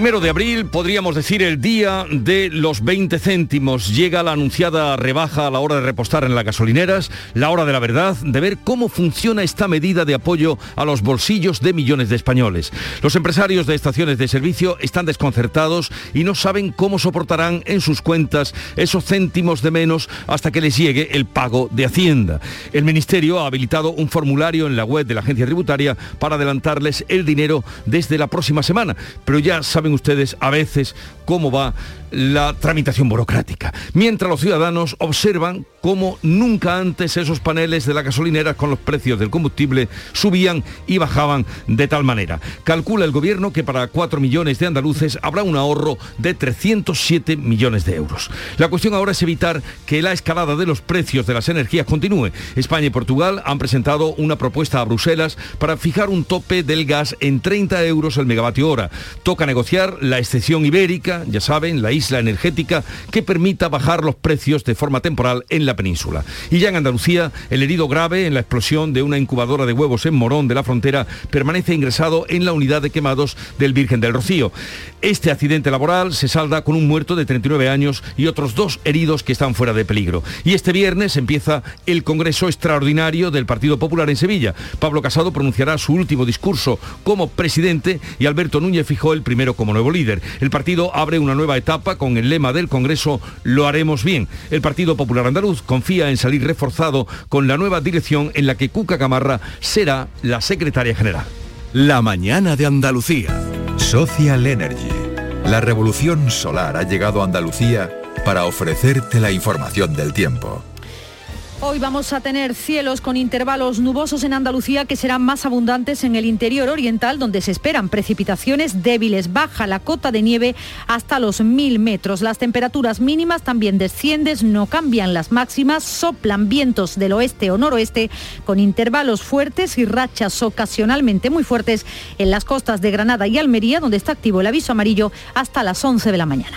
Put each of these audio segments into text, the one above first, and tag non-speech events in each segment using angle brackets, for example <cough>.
Primero de abril, podríamos decir el día de los 20 céntimos. Llega la anunciada rebaja a la hora de repostar en las gasolineras, la hora de la verdad, de ver cómo funciona esta medida de apoyo a los bolsillos de millones de españoles. Los empresarios de estaciones de servicio están desconcertados y no saben cómo soportarán en sus cuentas esos céntimos de menos hasta que les llegue el pago de Hacienda. El Ministerio ha habilitado un formulario en la web de la agencia tributaria para adelantarles el dinero desde la próxima semana, pero ya saben ustedes a veces cómo va la tramitación burocrática, mientras los ciudadanos observan cómo nunca antes esos paneles de la gasolinera con los precios del combustible subían y bajaban de tal manera. Calcula el gobierno que para 4 millones de andaluces habrá un ahorro de 307 millones de euros. La cuestión ahora es evitar que la escalada de los precios de las energías continúe. España y Portugal han presentado una propuesta a Bruselas para fijar un tope del gas en 30 euros el megavatio hora. Toca negociar la excepción ibérica, ya saben, la isla energética que permita bajar los precios de forma temporal en la península. Y ya en Andalucía, el herido grave en la explosión de una incubadora de huevos en Morón de la Frontera permanece ingresado en la unidad de quemados del Virgen del Rocío. Este accidente laboral se salda con un muerto de 39 años y otros dos heridos que están fuera de peligro. Y este viernes empieza el Congreso Extraordinario del Partido Popular en Sevilla. Pablo Casado pronunciará su último discurso como presidente y Alberto Núñez fijó el primero como nuevo líder. El partido abre una nueva etapa con el lema del Congreso Lo haremos bien. El Partido Popular Andaluz confía en salir reforzado con la nueva dirección en la que Cuca Camarra será la secretaria general. La mañana de Andalucía. Social Energy. La revolución solar ha llegado a Andalucía para ofrecerte la información del tiempo. Hoy vamos a tener cielos con intervalos nubosos en Andalucía que serán más abundantes en el interior oriental donde se esperan precipitaciones débiles. Baja la cota de nieve hasta los mil metros. Las temperaturas mínimas también descienden, no cambian las máximas, soplan vientos del oeste o noroeste con intervalos fuertes y rachas ocasionalmente muy fuertes en las costas de Granada y Almería donde está activo el aviso amarillo hasta las 11 de la mañana.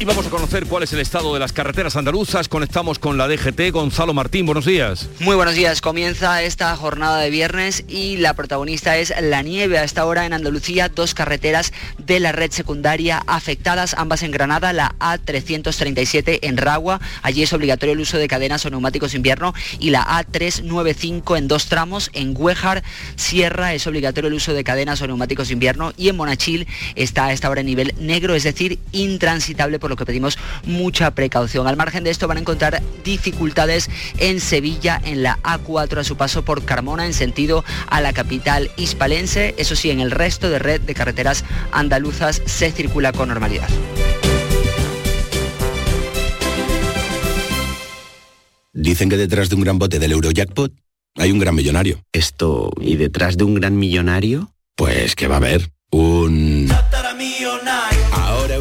Y vamos a conocer cuál es el estado de las carreteras andaluzas. Conectamos con la DGT. Gonzalo Martín, buenos días. Muy buenos días. Comienza esta jornada de viernes y la protagonista es la nieve. A esta hora en Andalucía, dos carreteras de la red secundaria afectadas, ambas en Granada, la A337 en Ragua. Allí es obligatorio el uso de cadenas o neumáticos invierno y la A395 en dos tramos. En Huejar, Sierra, es obligatorio el uso de cadenas o neumáticos invierno y en Monachil está a esta hora en nivel negro, es decir, intransitable por lo que pedimos mucha precaución. Al margen de esto van a encontrar dificultades en Sevilla, en la A4 a su paso por Carmona en sentido a la capital hispalense. Eso sí, en el resto de red de carreteras andaluzas se circula con normalidad. Dicen que detrás de un gran bote del Eurojackpot hay un gran millonario. Esto, ¿y detrás de un gran millonario? Pues que va a haber un...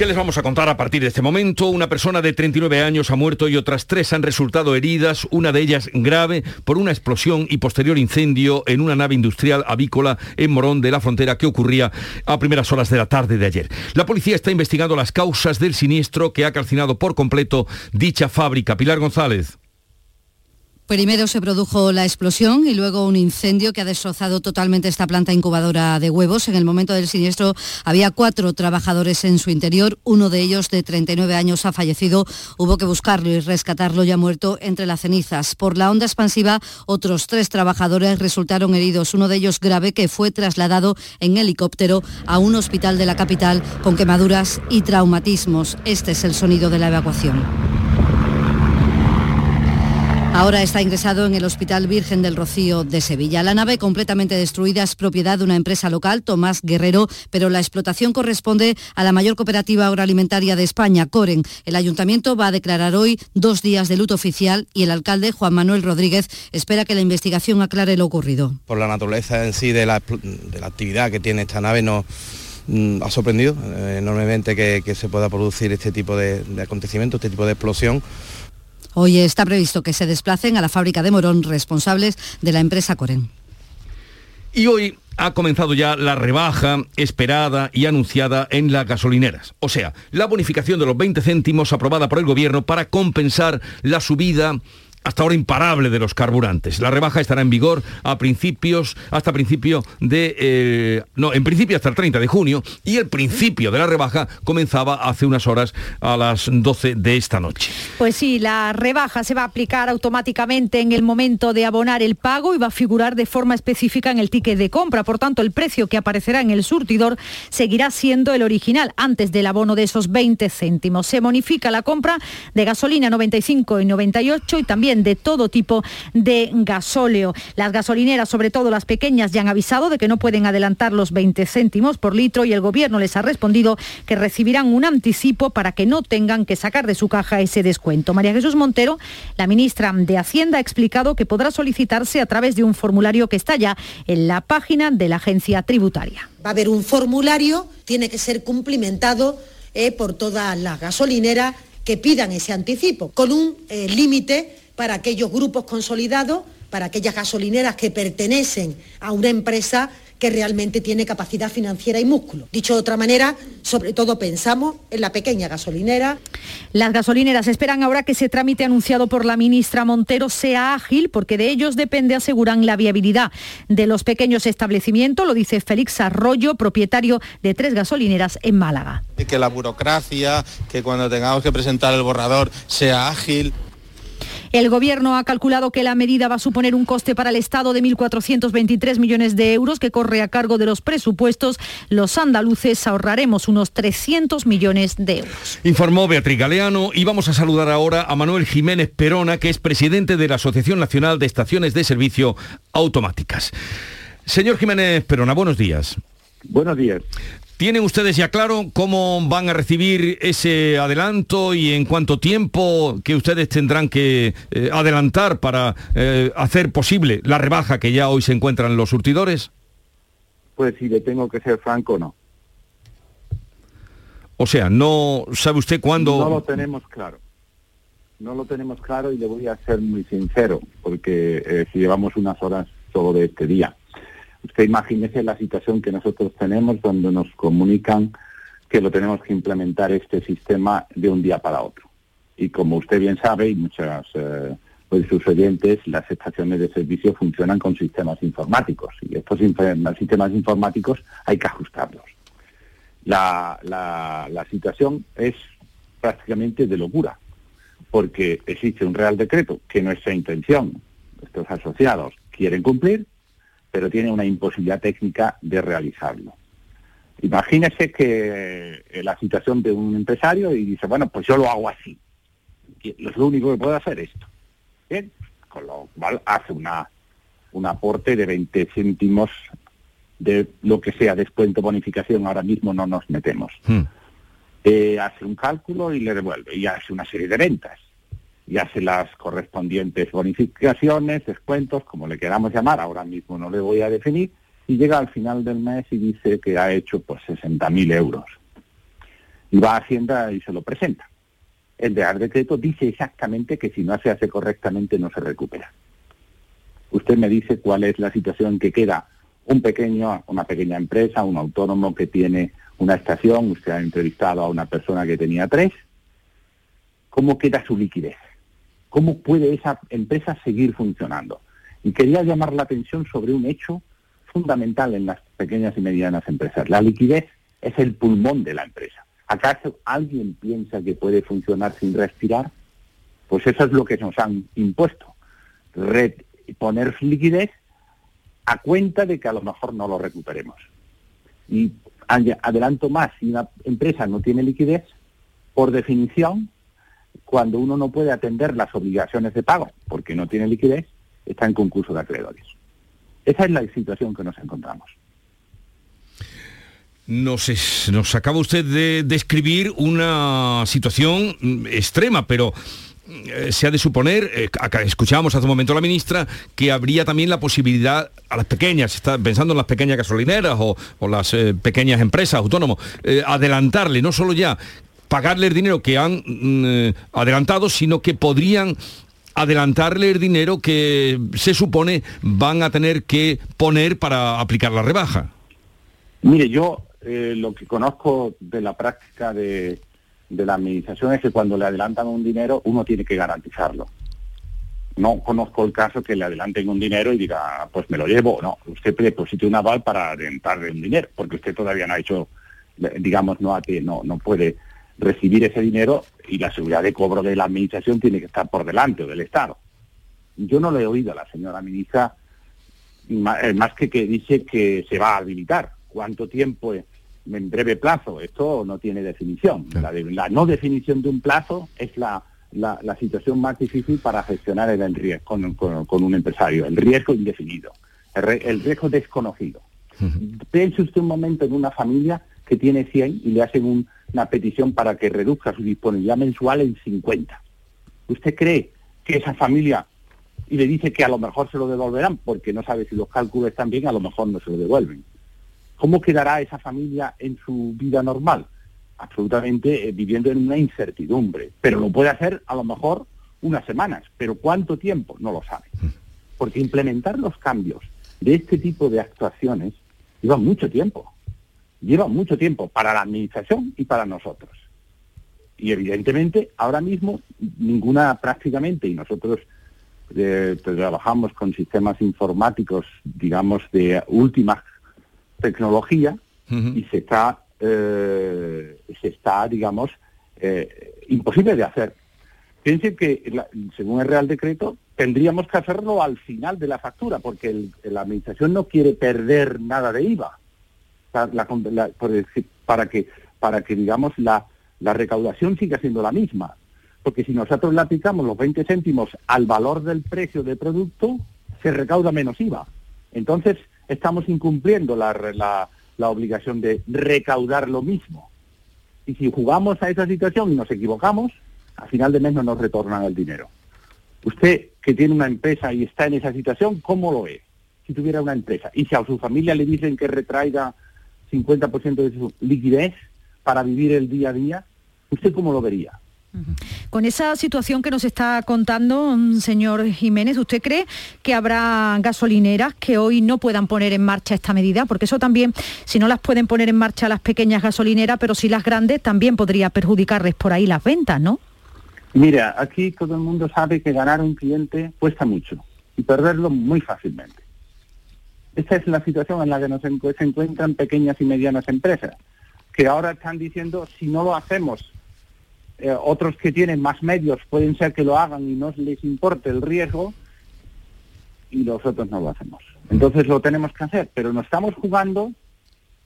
¿Qué les vamos a contar a partir de este momento? Una persona de 39 años ha muerto y otras tres han resultado heridas, una de ellas grave, por una explosión y posterior incendio en una nave industrial avícola en Morón de la Frontera que ocurría a primeras horas de la tarde de ayer. La policía está investigando las causas del siniestro que ha calcinado por completo dicha fábrica. Pilar González. Primero se produjo la explosión y luego un incendio que ha destrozado totalmente esta planta incubadora de huevos. En el momento del siniestro había cuatro trabajadores en su interior. Uno de ellos, de 39 años, ha fallecido. Hubo que buscarlo y rescatarlo ya muerto entre las cenizas. Por la onda expansiva, otros tres trabajadores resultaron heridos. Uno de ellos grave que fue trasladado en helicóptero a un hospital de la capital con quemaduras y traumatismos. Este es el sonido de la evacuación. Ahora está ingresado en el Hospital Virgen del Rocío de Sevilla. La nave completamente destruida es propiedad de una empresa local, Tomás Guerrero, pero la explotación corresponde a la mayor cooperativa agroalimentaria de España, Coren. El ayuntamiento va a declarar hoy dos días de luto oficial y el alcalde, Juan Manuel Rodríguez, espera que la investigación aclare lo ocurrido. Por la naturaleza en sí de la, actividad que tiene esta nave, no mm, ha sorprendido eh, enormemente que, se pueda producir este tipo de, de acontecimiento, este tipo de explosión Hoy está previsto que se desplacen a la fábrica de Morón responsables de la empresa Coren. Y hoy ha comenzado ya la rebaja esperada y anunciada en las gasolineras. O sea, la bonificación de los 20 céntimos aprobada por el gobierno para compensar la subida hasta ahora imparable de los carburantes. La rebaja estará en vigor a principios, hasta principio de, eh, no, en principio hasta el 30 de junio y el principio de la rebaja comenzaba hace unas horas a las 12 de esta noche. Pues sí, la rebaja se va a aplicar automáticamente en el momento de abonar el pago y va a figurar de forma específica en el ticket de compra. Por tanto, el precio que aparecerá en el surtidor seguirá siendo el original antes del abono de esos 20 céntimos. Se bonifica la compra de gasolina 95 y 98 y también de todo tipo de gasóleo. Las gasolineras, sobre todo las pequeñas, ya han avisado de que no pueden adelantar los 20 céntimos por litro y el gobierno les ha respondido que recibirán un anticipo para que no tengan que sacar de su caja ese descuento. María Jesús Montero, la ministra de Hacienda, ha explicado que podrá solicitarse a través de un formulario que está ya en la página de la agencia tributaria. Va a haber un formulario, tiene que ser cumplimentado eh, por todas las gasolineras que pidan ese anticipo, con un eh, límite para aquellos grupos consolidados, para aquellas gasolineras que pertenecen a una empresa que realmente tiene capacidad financiera y músculo. Dicho de otra manera, sobre todo pensamos en la pequeña gasolinera. Las gasolineras esperan ahora que ese trámite anunciado por la ministra Montero sea ágil, porque de ellos depende, aseguran, la viabilidad de los pequeños establecimientos, lo dice Félix Arroyo, propietario de tres gasolineras en Málaga. Que la burocracia, que cuando tengamos que presentar el borrador sea ágil, el Gobierno ha calculado que la medida va a suponer un coste para el Estado de 1.423 millones de euros que corre a cargo de los presupuestos. Los andaluces ahorraremos unos 300 millones de euros. Informó Beatriz Galeano y vamos a saludar ahora a Manuel Jiménez Perona, que es presidente de la Asociación Nacional de Estaciones de Servicio Automáticas. Señor Jiménez Perona, buenos días. Buenos días. ¿Tienen ustedes ya claro cómo van a recibir ese adelanto y en cuánto tiempo que ustedes tendrán que eh, adelantar para eh, hacer posible la rebaja que ya hoy se encuentran los surtidores? Pues si le tengo que ser franco, no. O sea, no sabe usted cuándo... No lo tenemos claro. No lo tenemos claro y le voy a ser muy sincero, porque eh, si llevamos unas horas solo de este día. Usted imagínese la situación que nosotros tenemos donde nos comunican que lo tenemos que implementar este sistema de un día para otro. Y como usted bien sabe, y muchas eh, de sus oyentes, las estaciones de servicio funcionan con sistemas informáticos y estos sistemas informáticos hay que ajustarlos. La, la situación es prácticamente de locura, porque existe un real decreto que nuestra intención, estos asociados, quieren cumplir, pero tiene una imposibilidad técnica de realizarlo. Imagínese que eh, la situación de un empresario y dice, bueno, pues yo lo hago así. Es lo único que puedo hacer esto. Bien, con lo cual hace una, un aporte de 20 céntimos de lo que sea descuento bonificación, ahora mismo no nos metemos. Hmm. Eh, hace un cálculo y le devuelve, y hace una serie de ventas y hace las correspondientes bonificaciones, descuentos, como le queramos llamar, ahora mismo no le voy a definir, y llega al final del mes y dice que ha hecho pues 60.000 euros. Y va a Hacienda y se lo presenta. El Real Decreto dice exactamente que si no se hace correctamente no se recupera. Usted me dice cuál es la situación que queda un pequeño, una pequeña empresa, un autónomo que tiene una estación, usted ha entrevistado a una persona que tenía tres, ¿cómo queda su liquidez? ¿Cómo puede esa empresa seguir funcionando? Y quería llamar la atención sobre un hecho fundamental en las pequeñas y medianas empresas. La liquidez es el pulmón de la empresa. ¿Acaso alguien piensa que puede funcionar sin respirar? Pues eso es lo que nos han impuesto. poner liquidez a cuenta de que a lo mejor no lo recuperemos. Y adelanto más, si una empresa no tiene liquidez, por definición, cuando uno no puede atender las obligaciones de pago porque no tiene liquidez, está en concurso de acreedores. Esa es la situación que nos encontramos. Nos, acaba usted de describir una situación mm, extrema, pero eh, se ha de suponer, eh, escuchábamos hace un momento a la ministra, que habría también la posibilidad a las pequeñas, pensando en las pequeñas gasolineras o, las eh, pequeñas empresas, autónomos, adelantarle, no solo ya pagarle el dinero que han mm, adelantado, sino que podrían adelantarle el dinero que se supone van a tener que poner para aplicar la rebaja. Mire, yo lo que conozco de la práctica de, la administración es que cuando le adelantan un dinero uno tiene que garantizarlo. No conozco el caso que le adelanten un dinero y diga, pues me lo llevo. No, usted deposite un aval para adelantarle un dinero, porque usted todavía no ha hecho, digamos, no, no, no puede recibir ese dinero y la seguridad de cobro de la administración tiene que estar por delante o del Estado. Yo no le he oído a la señora ministra eh, más que que dice que se va a habilitar. ¿Cuánto tiempo en breve plazo. Esto no tiene definición. La, no definición de un plazo es la, situación más difícil para gestionar el riesgo con, un empresario, el riesgo indefinido, el, riesgo desconocido. Piense usted un momento en una familia que tiene 100 y le hacen una petición para que reduzca su disponibilidad mensual en 50. ¿Usted cree que esa familia, y le dice que a lo mejor se lo devolverán porque no sabe si los cálculos están bien, a lo mejor no se lo devuelven? ¿Cómo quedará esa familia en su vida normal? Absolutamente eh, viviendo en una incertidumbre. Pero lo puede hacer a lo mejor unas semanas, pero ¿cuánto tiempo? No lo sabe. Porque implementar los cambios de este tipo de actuaciones lleva mucho tiempo. Lleva mucho tiempo para la administración y para nosotros. Y evidentemente ahora mismo ninguna prácticamente, y nosotros eh, trabajamos con sistemas informáticos, digamos, de última tecnología y se está, eh, se está, digamos, eh, imposible de hacer. Piensen que, según el Real Decreto, tendríamos que hacerlo al final de la factura, porque la Administración no quiere perder nada de IVA, para, que, para que, digamos, la, la recaudación siga siendo la misma. Porque si nosotros le aplicamos los 20 céntimos al valor del precio del producto, se recauda menos IVA. Entonces, estamos incumpliendo la, obligación de recaudar lo mismo. Y si jugamos a esa situación y nos equivocamos, a final de mes no nos retornan el dinero. Usted que tiene una empresa y está en esa situación, ¿cómo lo ve? Si tuviera una empresa y si a su familia le dicen que retraiga 50% de su liquidez para vivir el día a día, ¿usted cómo lo vería? Con esa situación que nos está contando, mm, señor Jiménez, ¿usted cree que habrá gasolineras que hoy no puedan poner en marcha esta medida? Porque eso también, si no las pueden poner en marcha las pequeñas gasolineras, pero si las grandes, también podría perjudicarles por ahí las ventas, ¿no? Mira, aquí todo el mundo sabe que ganar un cliente cuesta mucho y perderlo muy fácilmente. Esta es la situación en la que nos se encuentran pequeñas y medianas empresas, que ahora están diciendo, si no lo hacemos eh, otros que tienen más medios pueden ser que lo hagan y no les importe el riesgo y nosotros no lo hacemos. Entonces lo tenemos que hacer, pero nos estamos jugando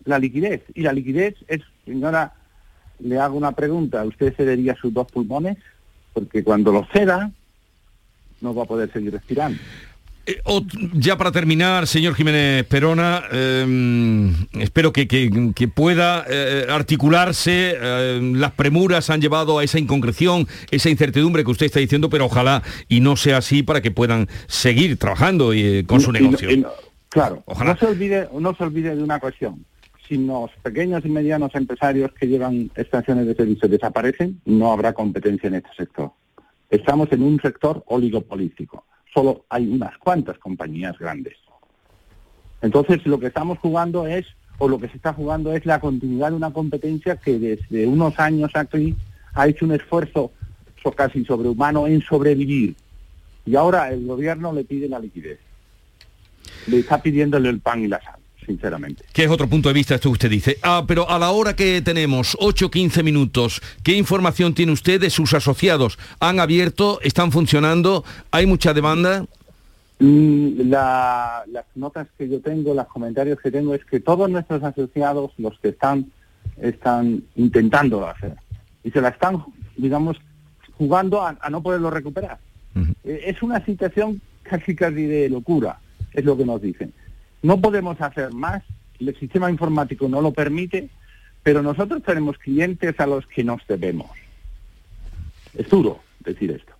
la liquidez. Y la liquidez es, señora, le hago una pregunta, ¿usted cedería sus dos pulmones? Porque cuando lo ceda, no va a poder seguir respirando. Eh, ya para terminar, señor Jiménez Perona, em, espero que, pueda eh, articularse. Em, las premuras han llevado a esa inconcreción, esa incertidumbre que usted está diciendo, pero ojalá y no sea así para que puedan seguir trabajando eh, con su negocio. claro, ojalá. No, se olvide, no se olvide de una cuestión. Si los pequeños y medianos empresarios que llevan estaciones de servicio desaparecen, no habrá competencia en este sector. Estamos en un sector oligopolístico solo hay unas cuantas compañías grandes. Entonces lo que estamos jugando es, o lo que se está jugando es la continuidad de una competencia que desde unos años aquí ha hecho un esfuerzo casi sobrehumano en sobrevivir. Y ahora el gobierno le pide la liquidez. Le está pidiéndole el pan y la sal sinceramente. Que es otro punto de vista, esto que usted dice. Ah, pero a la hora que tenemos, 8-15 minutos, ¿qué información tiene usted de sus asociados? ¿Han abierto? ¿Están funcionando? ¿Hay mucha demanda? Mm, la- las notas que yo tengo, los comentarios que tengo es que todos nuestros asociados, los que están, están intentando hacer y se la están, digamos, jugando a, a no poderlo recuperar. Eh, Es una situación casi casi de locura, es lo que nos dicen. No podemos hacer más, el sistema informático no lo permite, pero nosotros tenemos clientes a los que nos debemos. Es duro decir esto.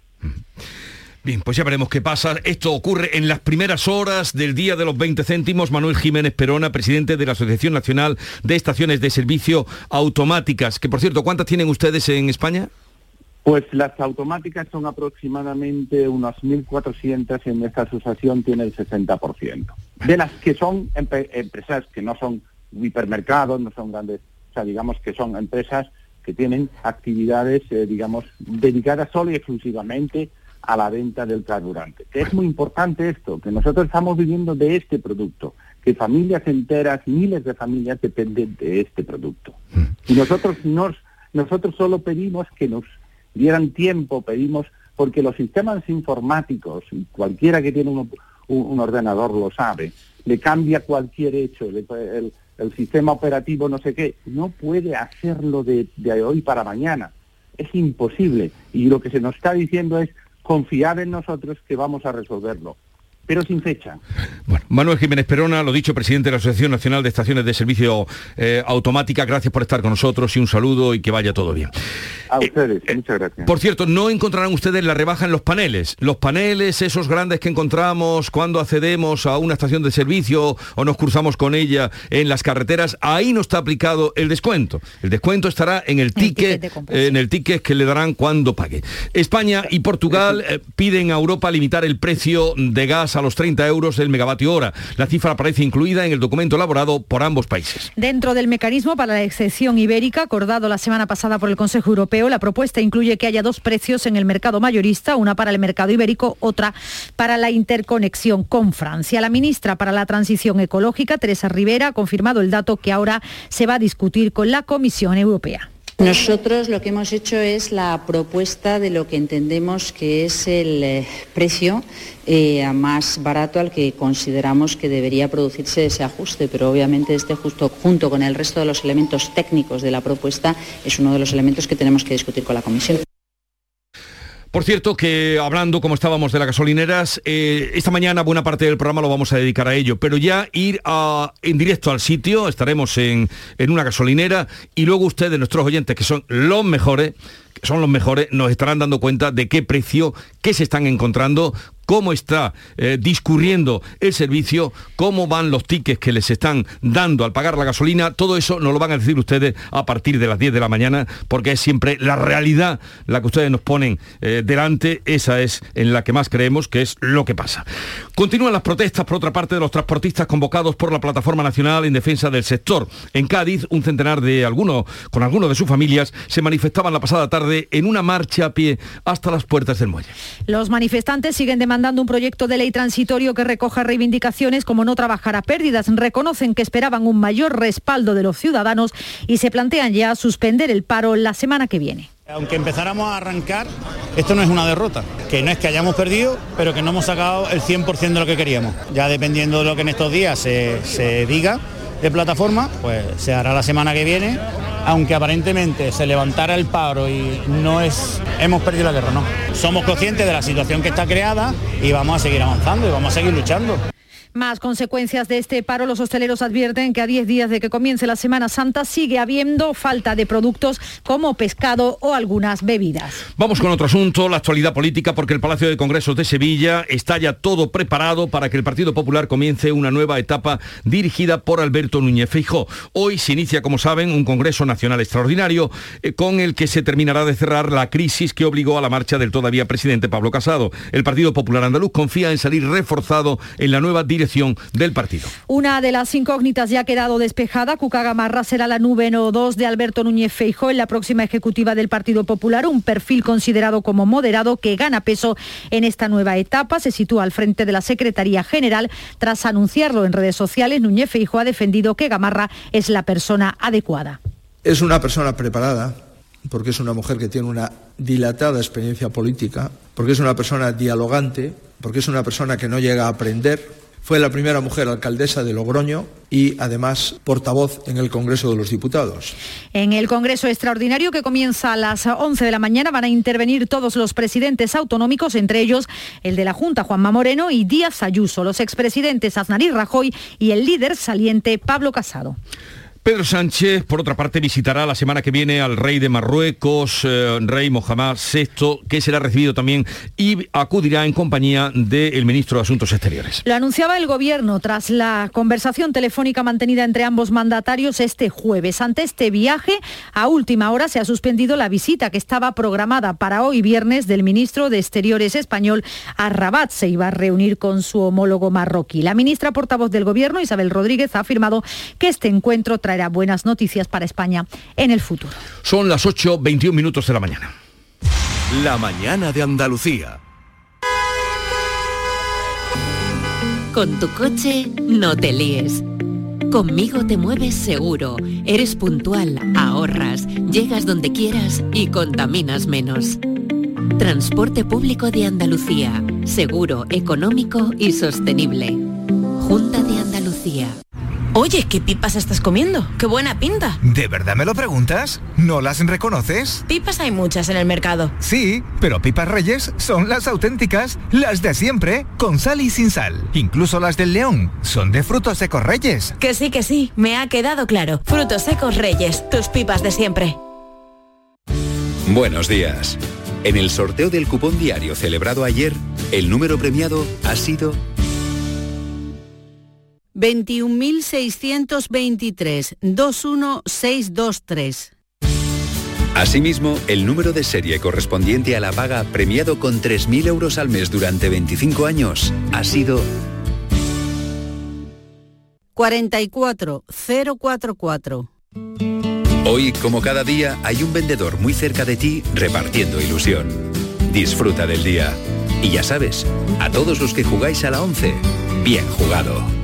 Bien, pues ya veremos qué pasa. Esto ocurre en las primeras horas del día de los 20 céntimos. Manuel Jiménez Perona, presidente de la Asociación Nacional de Estaciones de Servicio Automáticas. Que por cierto, ¿cuántas tienen ustedes en España? Pues las automáticas son aproximadamente unas 1.400 y en nuestra asociación tiene el 60%. De las que son empresas que no son hipermercados, no son grandes, o sea, digamos que son empresas que tienen actividades, eh, digamos, dedicadas solo y exclusivamente a la venta del carburante. Que es muy importante esto, que nosotros estamos viviendo de este producto, que familias enteras, miles de familias dependen de este producto. Y nosotros nos, nosotros solo pedimos que nos dieran tiempo, pedimos, porque los sistemas informáticos, cualquiera que tiene un, un- ordenador lo sabe, le cambia cualquier hecho, le- el, el sistema operativo no sé qué, no puede hacerlo de, de hoy para mañana. Es imposible. Y lo que se nos está diciendo es confiar en nosotros que vamos a resolverlo, pero sin fecha. Manuel Jiménez Perona, lo dicho, presidente de la Asociación Nacional de Estaciones de Servicio eh, Automática. Gracias por estar con nosotros y un saludo y que vaya todo bien. A ustedes, muchas gracias. Por cierto, no encontrarán ustedes la rebaja en los paneles. Los paneles, esos grandes que encontramos cuando accedemos a una estación de servicio o nos cruzamos con ella en las carreteras, ahí no está aplicado el descuento. El descuento estará en el ticket, eh, en el ticket que le darán cuando pague. España y Portugal eh, piden a Europa limitar el precio de gas a los 30 euros el megavatio hora. La cifra aparece incluida en el documento elaborado por ambos países. Dentro del mecanismo para la excepción ibérica acordado la semana pasada por el Consejo Europeo, la propuesta incluye que haya dos precios en el mercado mayorista, una para el mercado ibérico, otra para la interconexión con Francia. La ministra para la Transición Ecológica, Teresa Rivera, ha confirmado el dato que ahora se va a discutir con la Comisión Europea. Nosotros lo que hemos hecho es la propuesta de lo que entendemos que es el eh, precio eh, más barato al que consideramos que debería producirse ese ajuste, pero obviamente este justo junto con el resto de los elementos técnicos de la propuesta es uno de los elementos que tenemos que discutir con la Comisión. Por cierto, que hablando, como estábamos de las gasolineras, eh, esta mañana buena parte del programa lo vamos a dedicar a ello, pero ya ir en directo al sitio, estaremos en, en una gasolinera y luego ustedes, nuestros oyentes, que son los mejores, que son los mejores, nos estarán dando cuenta de qué precio, qué se están encontrando, cómo está eh, discurriendo el servicio, cómo van los tickets que les están dando al pagar la gasolina, todo eso nos lo van a decir ustedes a partir de las 10 de la mañana, porque es siempre la realidad la que ustedes nos ponen eh, delante, esa es en la que más creemos que es lo que pasa. Continúan las protestas, por otra parte, de los transportistas convocados por la Plataforma Nacional en Defensa del Sector. En Cádiz, un centenar de algunos, con algunos de sus familias, se manifestaban la pasada tarde en una marcha a pie hasta las puertas del muelle. Los manifestantes siguen demandando un proyecto de ley transitorio que recoja reivindicaciones como no trabajar a pérdidas. Reconocen que esperaban un mayor respaldo de los ciudadanos y se plantean ya suspender el paro la semana que viene. Aunque empezáramos a arrancar, esto no es una derrota, que no es que hayamos perdido, pero que no hemos sacado el 100% de lo que queríamos. Ya dependiendo de lo que en estos días se, se diga de plataforma, pues se hará la semana que viene, aunque aparentemente se levantara el paro y no es, hemos perdido la guerra, no. Somos conscientes de la situación que está creada y vamos a seguir avanzando y vamos a seguir luchando. Más consecuencias de este paro, los hosteleros advierten que a 10 días de que comience la Semana Santa sigue habiendo falta de productos como pescado o algunas bebidas. Vamos con otro asunto, la actualidad política, porque el Palacio de Congresos de Sevilla está ya todo preparado para que el Partido Popular comience una nueva etapa dirigida por Alberto Núñez Feijó. Hoy se inicia, como saben, un Congreso Nacional Extraordinario eh, con el que se terminará de cerrar la crisis que obligó a la marcha del todavía presidente Pablo Casado. El Partido Popular Andaluz confía en salir reforzado en la nueva dirección dirección del partido. Una de las incógnitas ya ha quedado despejada. Cuca Gamarra será la nube no 2 de Alberto Núñez Feijóo en la próxima ejecutiva del Partido Popular, un perfil considerado como moderado que gana peso en esta nueva etapa. Se sitúa al frente de la Secretaría General. Tras anunciarlo en redes sociales, Núñez Feijóo ha defendido que Gamarra es la persona adecuada. Es una persona preparada, porque es una mujer que tiene una dilatada experiencia política, porque es una persona dialogante, porque es una persona que no llega a aprender. Fue la primera mujer alcaldesa de Logroño y además portavoz en el Congreso de los Diputados. En el Congreso Extraordinario que comienza a las 11 de la mañana van a intervenir todos los presidentes autonómicos, entre ellos el de la Junta, Juanma Moreno, y Díaz Ayuso, los expresidentes Aznar y Rajoy y el líder saliente Pablo Casado. Pedro Sánchez, por otra parte, visitará la semana que viene al rey de Marruecos, eh, rey Mohamed VI, que será recibido también y acudirá en compañía del ministro de Asuntos Exteriores. Lo anunciaba el gobierno tras la conversación telefónica mantenida entre ambos mandatarios este jueves. Ante este viaje, a última hora se ha suspendido la visita que estaba programada para hoy viernes del ministro de Exteriores español a Rabat. Se iba a reunir con su homólogo marroquí. La ministra portavoz del gobierno, Isabel Rodríguez, ha afirmado que este encuentro trae traerá buenas noticias para España en el futuro. Son las 8.21 minutos de la mañana. La mañana de Andalucía. Con tu coche no te líes. Conmigo te mueves seguro, eres puntual, ahorras, llegas donde quieras y contaminas menos. Transporte público de Andalucía, seguro, económico y sostenible. Junta de Andalucía. Oye, ¿qué pipas estás comiendo? ¡Qué buena pinta! ¿De verdad me lo preguntas? ¿No las reconoces? Pipas hay muchas en el mercado. Sí, pero pipas reyes son las auténticas, las de siempre, con sal y sin sal. Incluso las del león son de frutos secos reyes. Que sí, que sí, me ha quedado claro. Frutos secos reyes, tus pipas de siempre. Buenos días. En el sorteo del cupón diario celebrado ayer, el número premiado ha sido 21.623 21623. Asimismo, el número de serie correspondiente a la paga premiado con 3.000 euros al mes durante 25 años ha sido 44044. Hoy, como cada día, hay un vendedor muy cerca de ti repartiendo ilusión. Disfruta del día. Y ya sabes, a todos los que jugáis a la 11, bien jugado.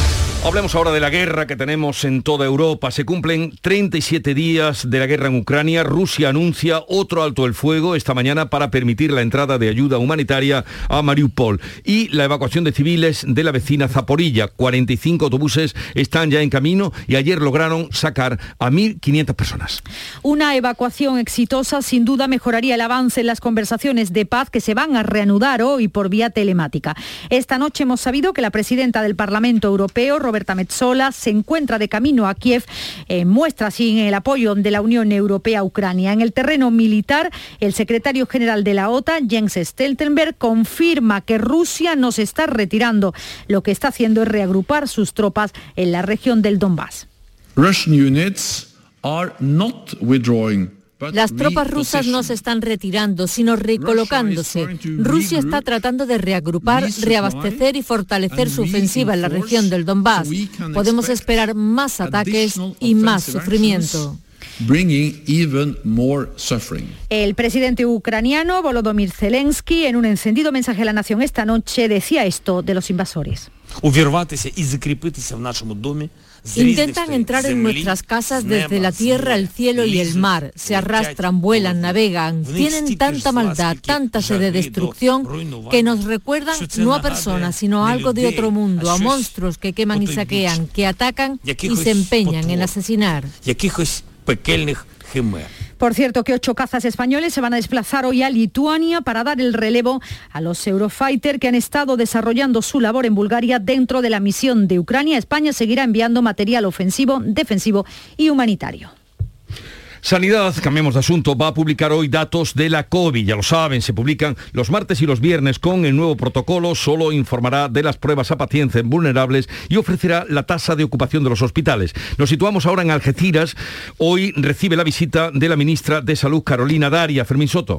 Hablemos ahora de la guerra que tenemos en toda Europa. Se cumplen 37 días de la guerra en Ucrania. Rusia anuncia otro alto el fuego esta mañana para permitir la entrada de ayuda humanitaria a Mariupol y la evacuación de civiles de la vecina Zaporilla. 45 autobuses están ya en camino y ayer lograron sacar a 1.500 personas. Una evacuación exitosa sin duda mejoraría el avance en las conversaciones de paz que se van a reanudar hoy por vía telemática. Esta noche hemos sabido que la presidenta del Parlamento Europeo, Roberta Metsola, se encuentra de camino a Kiev, eh, muestra así el apoyo de la Unión Europea a Ucrania. En el terreno militar, el secretario general de la OTAN, Jens Stoltenberg, confirma que Rusia no se está retirando. Lo que está haciendo es reagrupar sus tropas en la región del Donbass. Russian units are not withdrawing. Las tropas rusas no se están retirando, sino recolocándose. Rusia está tratando de reagrupar, reabastecer y fortalecer su ofensiva en la región del Donbass. Podemos esperar más ataques y más sufrimiento. El presidente ucraniano Volodymyr Zelensky, en un encendido mensaje a la nación esta noche, decía esto de los invasores. Intentan entrar en nuestras casas desde la tierra, el cielo y el mar. Se arrastran, vuelan, navegan. Tienen tanta maldad, tanta sed de destrucción que nos recuerdan no a personas, sino a algo de otro mundo, a monstruos que queman y saquean, que atacan y se empeñan en asesinar. Por cierto, que ocho cazas españoles se van a desplazar hoy a Lituania para dar el relevo a los Eurofighter que han estado desarrollando su labor en Bulgaria dentro de la misión de Ucrania. España seguirá enviando material ofensivo, defensivo y humanitario. Sanidad, cambiamos de asunto, va a publicar hoy datos de la COVID, ya lo saben, se publican los martes y los viernes con el nuevo protocolo, solo informará de las pruebas a pacientes vulnerables y ofrecerá la tasa de ocupación de los hospitales. Nos situamos ahora en Algeciras, hoy recibe la visita de la ministra de Salud Carolina Daria, Fermín Soto.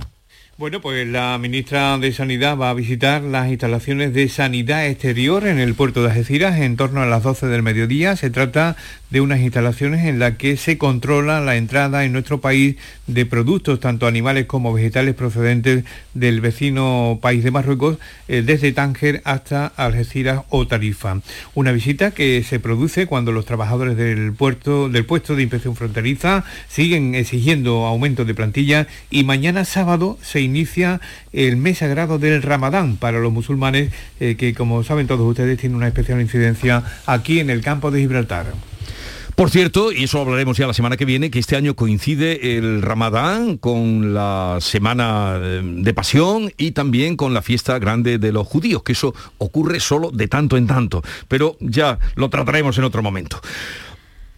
Bueno, pues la ministra de Sanidad va a visitar las instalaciones de sanidad exterior en el puerto de Algeciras en torno a las 12 del mediodía. Se trata de unas instalaciones en las que se controla la entrada en nuestro país de productos, tanto animales como vegetales procedentes del vecino país de Marruecos, eh, desde Tánger hasta Algeciras o Tarifa. Una visita que se produce cuando los trabajadores del puerto, del puesto de inspección fronteriza siguen exigiendo aumento de plantilla y mañana sábado se inicia el mes sagrado del Ramadán para los musulmanes, eh, que como saben todos ustedes tiene una especial incidencia aquí en el campo de Gibraltar. Por cierto, y eso hablaremos ya la semana que viene, que este año coincide el Ramadán con la Semana eh, de Pasión y también con la fiesta grande de los judíos, que eso ocurre solo de tanto en tanto, pero ya lo trataremos en otro momento.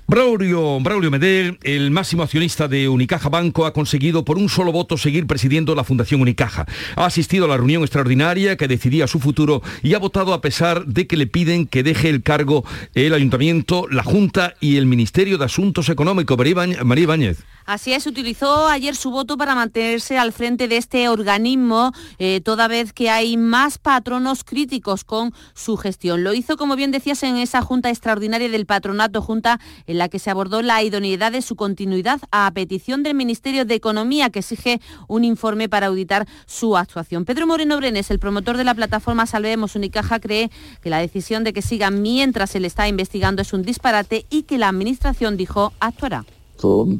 Braulio, Braulio Medel, el máximo accionista de Unicaja Banco, ha conseguido por un solo voto seguir presidiendo la Fundación Unicaja. Ha asistido a la reunión extraordinaria que decidía su futuro y ha votado a pesar de que le piden que deje el cargo el Ayuntamiento, la Junta y el Ministerio de Asuntos Económicos. María Ibáñez. Así es, utilizó ayer su voto para mantenerse al frente de este organismo, eh, toda vez que hay más patronos críticos con su gestión. Lo hizo, como bien decías, en esa Junta Extraordinaria del Patronato, junta en la que se abordó la idoneidad de su continuidad a petición del Ministerio de Economía, que exige un informe para auditar su actuación. Pedro Moreno Brenes, el promotor de la plataforma Salvemos Unicaja, cree que la decisión de que siga mientras se le está investigando es un disparate y que la Administración dijo actuará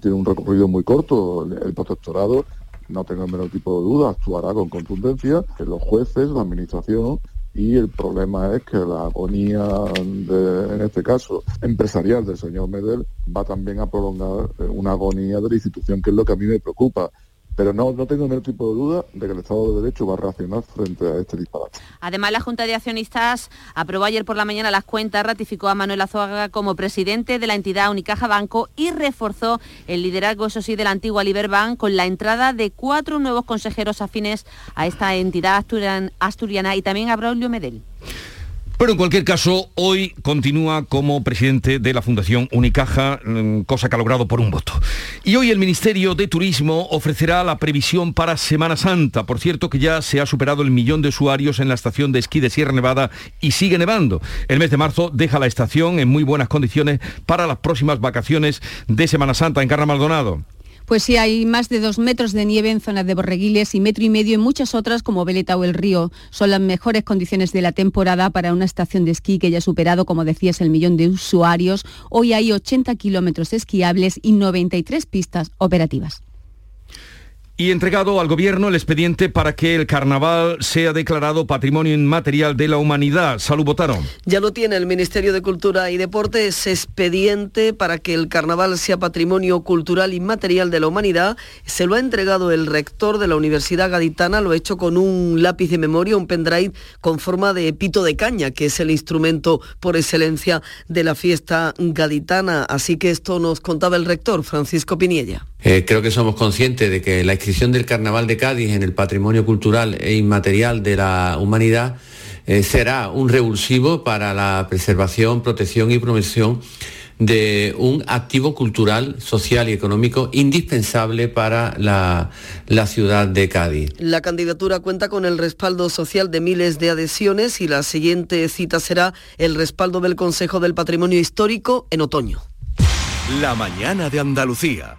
tiene un recorrido muy corto. El protectorado, no tengo el menor tipo de duda, actuará con contundencia. Los jueces, la administración y el problema es que la agonía, en este caso, empresarial del señor Medel va también a prolongar una agonía de la institución, que es lo que a mí me preocupa. Pero no, no tengo ningún tipo de duda de que el Estado de Derecho va a reaccionar frente a este disparate. Además, la Junta de Accionistas aprobó ayer por la mañana las cuentas, ratificó a Manuel Azuaga como presidente de la entidad Unicaja Banco y reforzó el liderazgo, eso sí, de la antigua Liberbank con la entrada de cuatro nuevos consejeros afines a esta entidad asturiana y también a Braulio Medel. Pero en cualquier caso, hoy continúa como presidente de la Fundación Unicaja, mm, cosa que ha logrado por un voto. Y hoy el Ministerio de Turismo ofrecerá la previsión para Semana Santa. Por cierto que ya se ha superado el millón de usuarios en la estación de esquí de Sierra Nevada y sigue nevando. El mes de marzo deja la estación en muy buenas condiciones para las próximas vacaciones de Semana Santa en Carra Maldonado. Pues sí, hay más de dos metros de nieve en zonas de Borreguiles y metro y medio en muchas otras como Veleta o El Río. Son las mejores condiciones de la temporada para una estación de esquí que ya ha superado, como decías, el millón de usuarios. Hoy hay 80 kilómetros esquiables y 93 pistas operativas y entregado al Gobierno el expediente para que el carnaval sea declarado Patrimonio Inmaterial de la Humanidad. Salud, votaron. Ya lo tiene el Ministerio de Cultura y Deporte, ese expediente para que el carnaval sea Patrimonio Cultural Inmaterial de la Humanidad. Se lo ha entregado el rector de la Universidad Gaditana, lo ha hecho con un lápiz de memoria, un pendrive con forma de pito de caña, que es el instrumento por excelencia de la fiesta gaditana. Así que esto nos contaba el rector, Francisco Piniella. Eh, creo que somos conscientes de que la inscripción del Carnaval de Cádiz en el patrimonio cultural e inmaterial de la humanidad eh, será un revulsivo para la preservación, protección y promoción de un activo cultural, social y económico indispensable para la, la, ciudad de Cádiz. La candidatura cuenta con el respaldo social de miles de adhesiones y la siguiente cita será el respaldo del Consejo del Patrimonio Histórico en otoño. La mañana de Andalucía.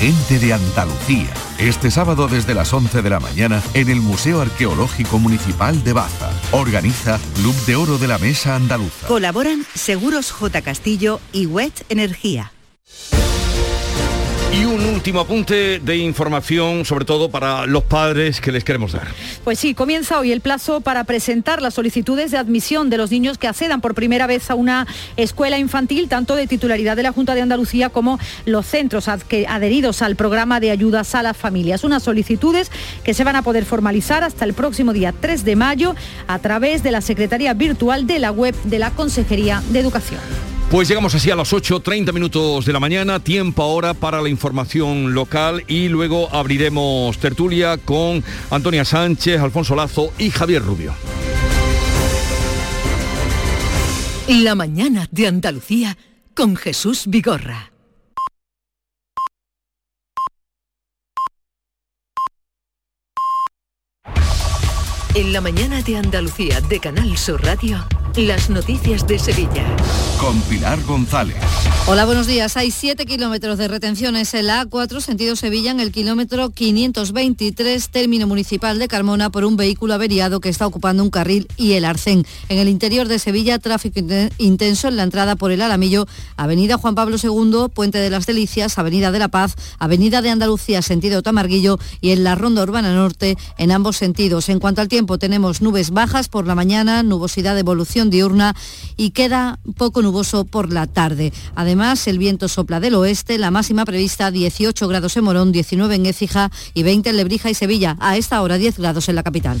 Gente de Andalucía. Este sábado desde las 11 de la mañana en el Museo Arqueológico Municipal de Baza. Organiza Club de Oro de la Mesa Andaluza. Colaboran Seguros J. Castillo y WET Energía. Y un último apunte de información, sobre todo para los padres que les queremos dar. Pues sí, comienza hoy el plazo para presentar las solicitudes de admisión de los niños que accedan por primera vez a una escuela infantil, tanto de titularidad de la Junta de Andalucía como los centros adheridos al programa de ayudas a las familias. Unas solicitudes que se van a poder formalizar hasta el próximo día 3 de mayo a través de la Secretaría Virtual de la web de la Consejería de Educación. Pues llegamos así a las 8.30 minutos de la mañana, tiempo ahora para la información local y luego abriremos tertulia con Antonia Sánchez, Alfonso Lazo y Javier Rubio. La mañana de Andalucía con Jesús Vigorra. En la mañana de Andalucía de Canal Sur Radio. Las noticias de Sevilla. Con Pilar González. Hola, buenos días. Hay 7 kilómetros de retenciones en la A4, sentido Sevilla, en el kilómetro 523, término municipal de Carmona, por un vehículo averiado que está ocupando un carril y el arcén. En el interior de Sevilla, tráfico intenso en la entrada por el Alamillo, Avenida Juan Pablo II, Puente de las Delicias, Avenida de la Paz, Avenida de Andalucía, sentido Tamarguillo, y en la Ronda Urbana Norte, en ambos sentidos. En cuanto al tiempo, tenemos nubes bajas por la mañana, nubosidad de evolución diurna y queda poco nuboso por la tarde. Además, el viento sopla del oeste, la máxima prevista 18 grados en Morón, 19 en Écija y 20 en Lebrija y Sevilla. A esta hora 10 grados en la capital.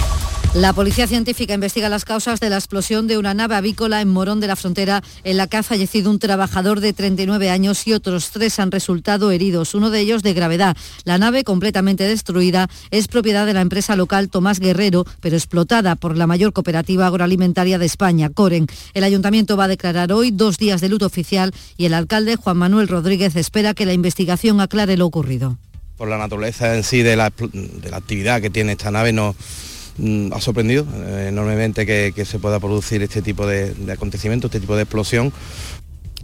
la Policía Científica investiga las causas de la explosión de una nave avícola en Morón de la Frontera, en la que ha fallecido un trabajador de 39 años y otros tres han resultado heridos, uno de ellos de gravedad. La nave, completamente destruida, es propiedad de la empresa local Tomás Guerrero, pero explotada por la mayor cooperativa agroalimentaria de España, Coren. El ayuntamiento va a declarar hoy dos días de luto oficial y el alcalde Juan Manuel Rodríguez espera que la investigación aclare lo ocurrido. Por la naturaleza en sí de la, actividad que tiene esta nave no Mm, ha sorprendido eh, enormemente que, se pueda producir este tipo de, de acontecimiento, este tipo de explosión,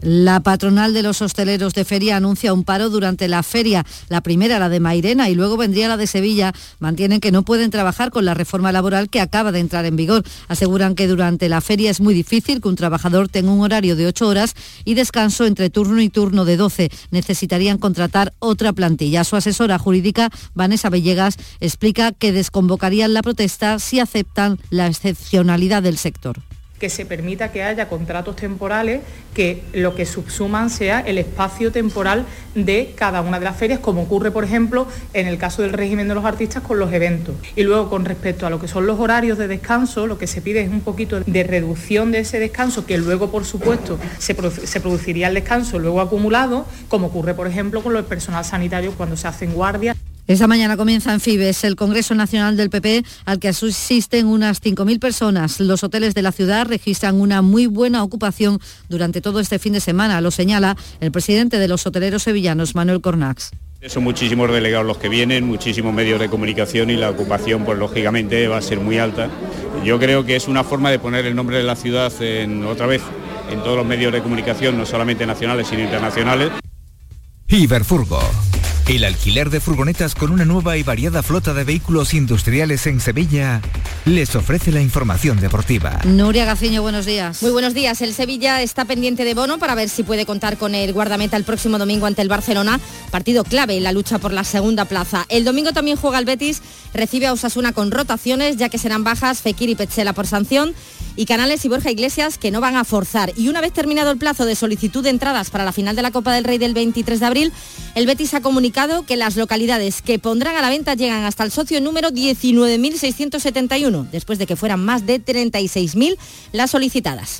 la patronal de los hosteleros de feria anuncia un paro durante la feria, la primera la de Mairena y luego vendría la de Sevilla. Mantienen que no pueden trabajar con la reforma laboral que acaba de entrar en vigor. Aseguran que durante la feria es muy difícil que un trabajador tenga un horario de 8 horas y descanso entre turno y turno de 12. Necesitarían contratar otra plantilla. Su asesora jurídica, Vanessa Villegas, explica que desconvocarían la protesta si aceptan la excepcionalidad del sector que se permita que haya contratos temporales que lo que subsuman sea el espacio temporal de cada una de las ferias, como ocurre, por ejemplo, en el caso del régimen de los artistas con los eventos. Y luego, con respecto a lo que son los horarios de descanso, lo que se pide es un poquito de reducción de ese descanso, que luego, por supuesto, se, produciría el descanso luego acumulado, como ocurre, por ejemplo, con el personal sanitario cuando se hacen guardias. Esta mañana comienza en Fibes el Congreso Nacional del PP al que asisten unas 5.000 personas. Los hoteles de la ciudad registran una muy buena ocupación durante todo este fin de semana, lo señala el presidente de los hoteleros sevillanos, Manuel Cornax. Son muchísimos delegados los que vienen, muchísimos medios de comunicación y la ocupación pues lógicamente va a ser muy alta. Yo creo que es una forma de poner el nombre de la ciudad en, otra vez en todos los medios de comunicación, no solamente nacionales sino internacionales. Iberfurgo el alquiler de furgonetas con una nueva y variada flota de vehículos industriales en Sevilla les ofrece la información deportiva. Nuria Gaciño, buenos días. Muy buenos días. El Sevilla está pendiente de Bono para ver si puede contar con el guardameta el próximo domingo ante el Barcelona. Partido clave en la lucha por la segunda plaza. El domingo también juega el Betis, recibe a Osasuna con rotaciones, ya que serán bajas Fekir y Petzela por sanción y Canales y Borja Iglesias que no van a forzar. Y una vez terminado el plazo de solicitud de entradas para la final de la Copa del Rey del 23 de abril, el Betis ha comunicado que las localidades que pondrán a la venta llegan hasta el socio número 19.671, después de que fueran más de 36.000 las solicitadas.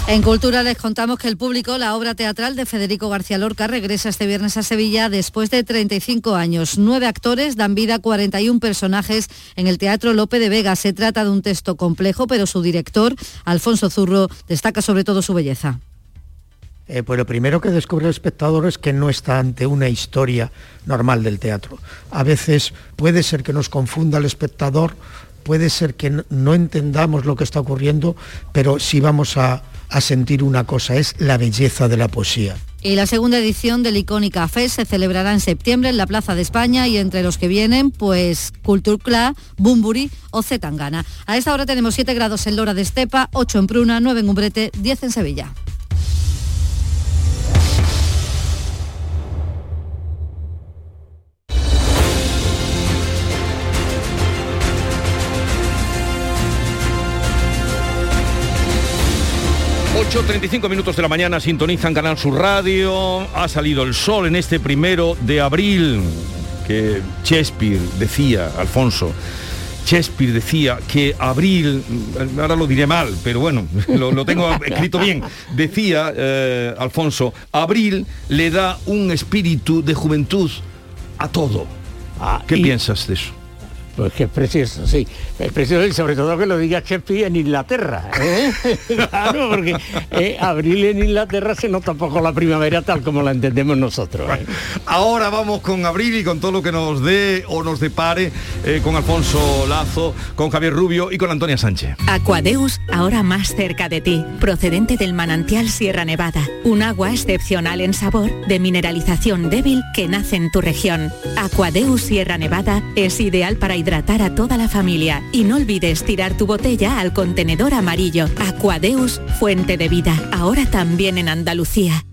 En Cultura les contamos que el público, la obra teatral de Federico García Lorca, regresa este viernes a Sevilla después de 35 años. Nueve actores dan vida a 41 personajes en el Teatro Lope de Vega. Se trata de un texto complejo, pero su director, Alfonso Zurro, destaca sobre todo su belleza. Eh, pues lo primero que descubre el espectador es que no está ante una historia normal del teatro. A veces puede ser que nos confunda el espectador, puede ser que no entendamos lo que está ocurriendo, pero sí vamos a, a sentir una cosa, es la belleza de la poesía. Y la segunda edición del Icónica Fest se celebrará en septiembre en la Plaza de España y entre los que vienen, pues Culture Club, Bumburi o Zetangana. A esta hora tenemos 7 grados en Lora de Estepa, 8 en Pruna, 9 en Umbrete, 10 en Sevilla. 8.35 minutos de la mañana sintonizan Canal Sur Radio. Ha salido el sol en este primero de abril que Shakespeare decía, Alfonso, Shakespeare decía que abril, ahora lo diré mal, pero bueno, <laughs> lo, tengo escrito bien, decía eh, Alfonso, abril le da un espíritu de juventud a todo. Ah, ¿Qué piensas de eso? Pues que es precioso, sí. Es precioso y sobre todo que lo diga Shakespeare en Inglaterra. ¿eh? <laughs> claro, porque eh, abril en Inglaterra se nota poco la primavera tal como la entendemos nosotros. ¿eh? Ahora vamos con abril y con todo lo que nos dé o nos depare, con Alfonso Lazo, con Javier Rubio y con Antonia Sánchez. Aquadeus, ahora más cerca de ti, procedente del manantial Sierra Nevada. Un agua excepcional en sabor, de mineralización débil que nace en tu región. Aquadeus Sierra Nevada es ideal para hidratar a toda la familia y no olvides tirar tu botella al contenedor amarillo. Aquadeus, fuente de vida, ahora también en Andalucía.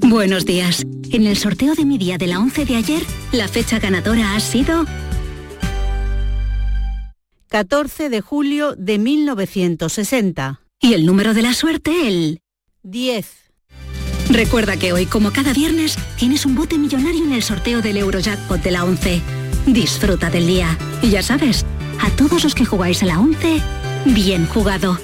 Buenos días. En el sorteo de mi día de la 11 de ayer, la fecha ganadora ha sido 14 de julio de 1960. Y el número de la suerte, el 10. Recuerda que hoy, como cada viernes, tienes un bote millonario en el sorteo del Eurojackpot de la 11. Disfruta del día. Y ya sabes, a todos los que jugáis a la 11, bien jugado.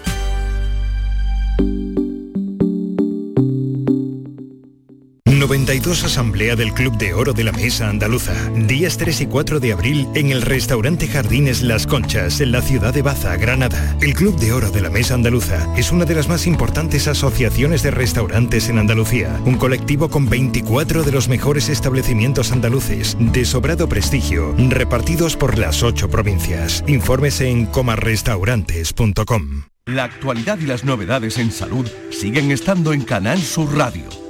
92 Asamblea del Club de Oro de la Mesa Andaluza. Días 3 y 4 de abril en el restaurante Jardines Las Conchas, en la ciudad de Baza, Granada. El Club de Oro de la Mesa Andaluza es una de las más importantes asociaciones de restaurantes en Andalucía. Un colectivo con 24 de los mejores establecimientos andaluces, de sobrado prestigio, repartidos por las 8 provincias. Infórmese en comarrestaurantes.com. La actualidad y las novedades en salud siguen estando en Canal Sur Radio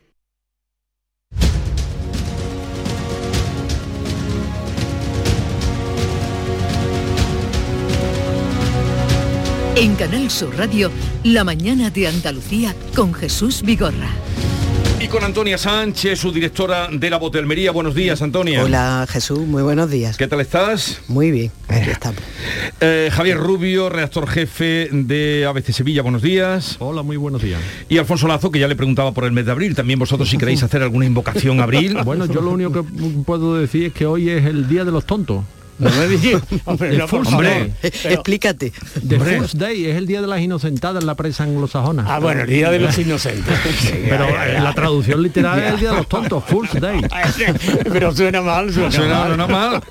En Canal Sur Radio, La mañana de Andalucía con Jesús Vigorra. Y con Antonia Sánchez, su directora de la Botelmería. Buenos días, Antonia. Hola, Jesús. Muy buenos días. ¿Qué tal estás? Muy bien, aquí estamos. Eh, Javier Rubio, redactor jefe de ABC Sevilla. Buenos días. Hola, muy buenos días. Y Alfonso Lazo, que ya le preguntaba por el mes de abril. También vosotros, si queréis <laughs> hacer alguna invocación abril. bueno, yo lo único que puedo decir es que hoy es el Día de los Tontos. No me <laughs> hombre, no, hombre explícate. The Fool's Day es el día de las inocentadas en la prensa anglosajona. Ah, bueno, el día de los inocentes. <laughs> pero la traducción literal es el día de los tontos, Fool's Day. <laughs> pero suena mal, suena, suena mal.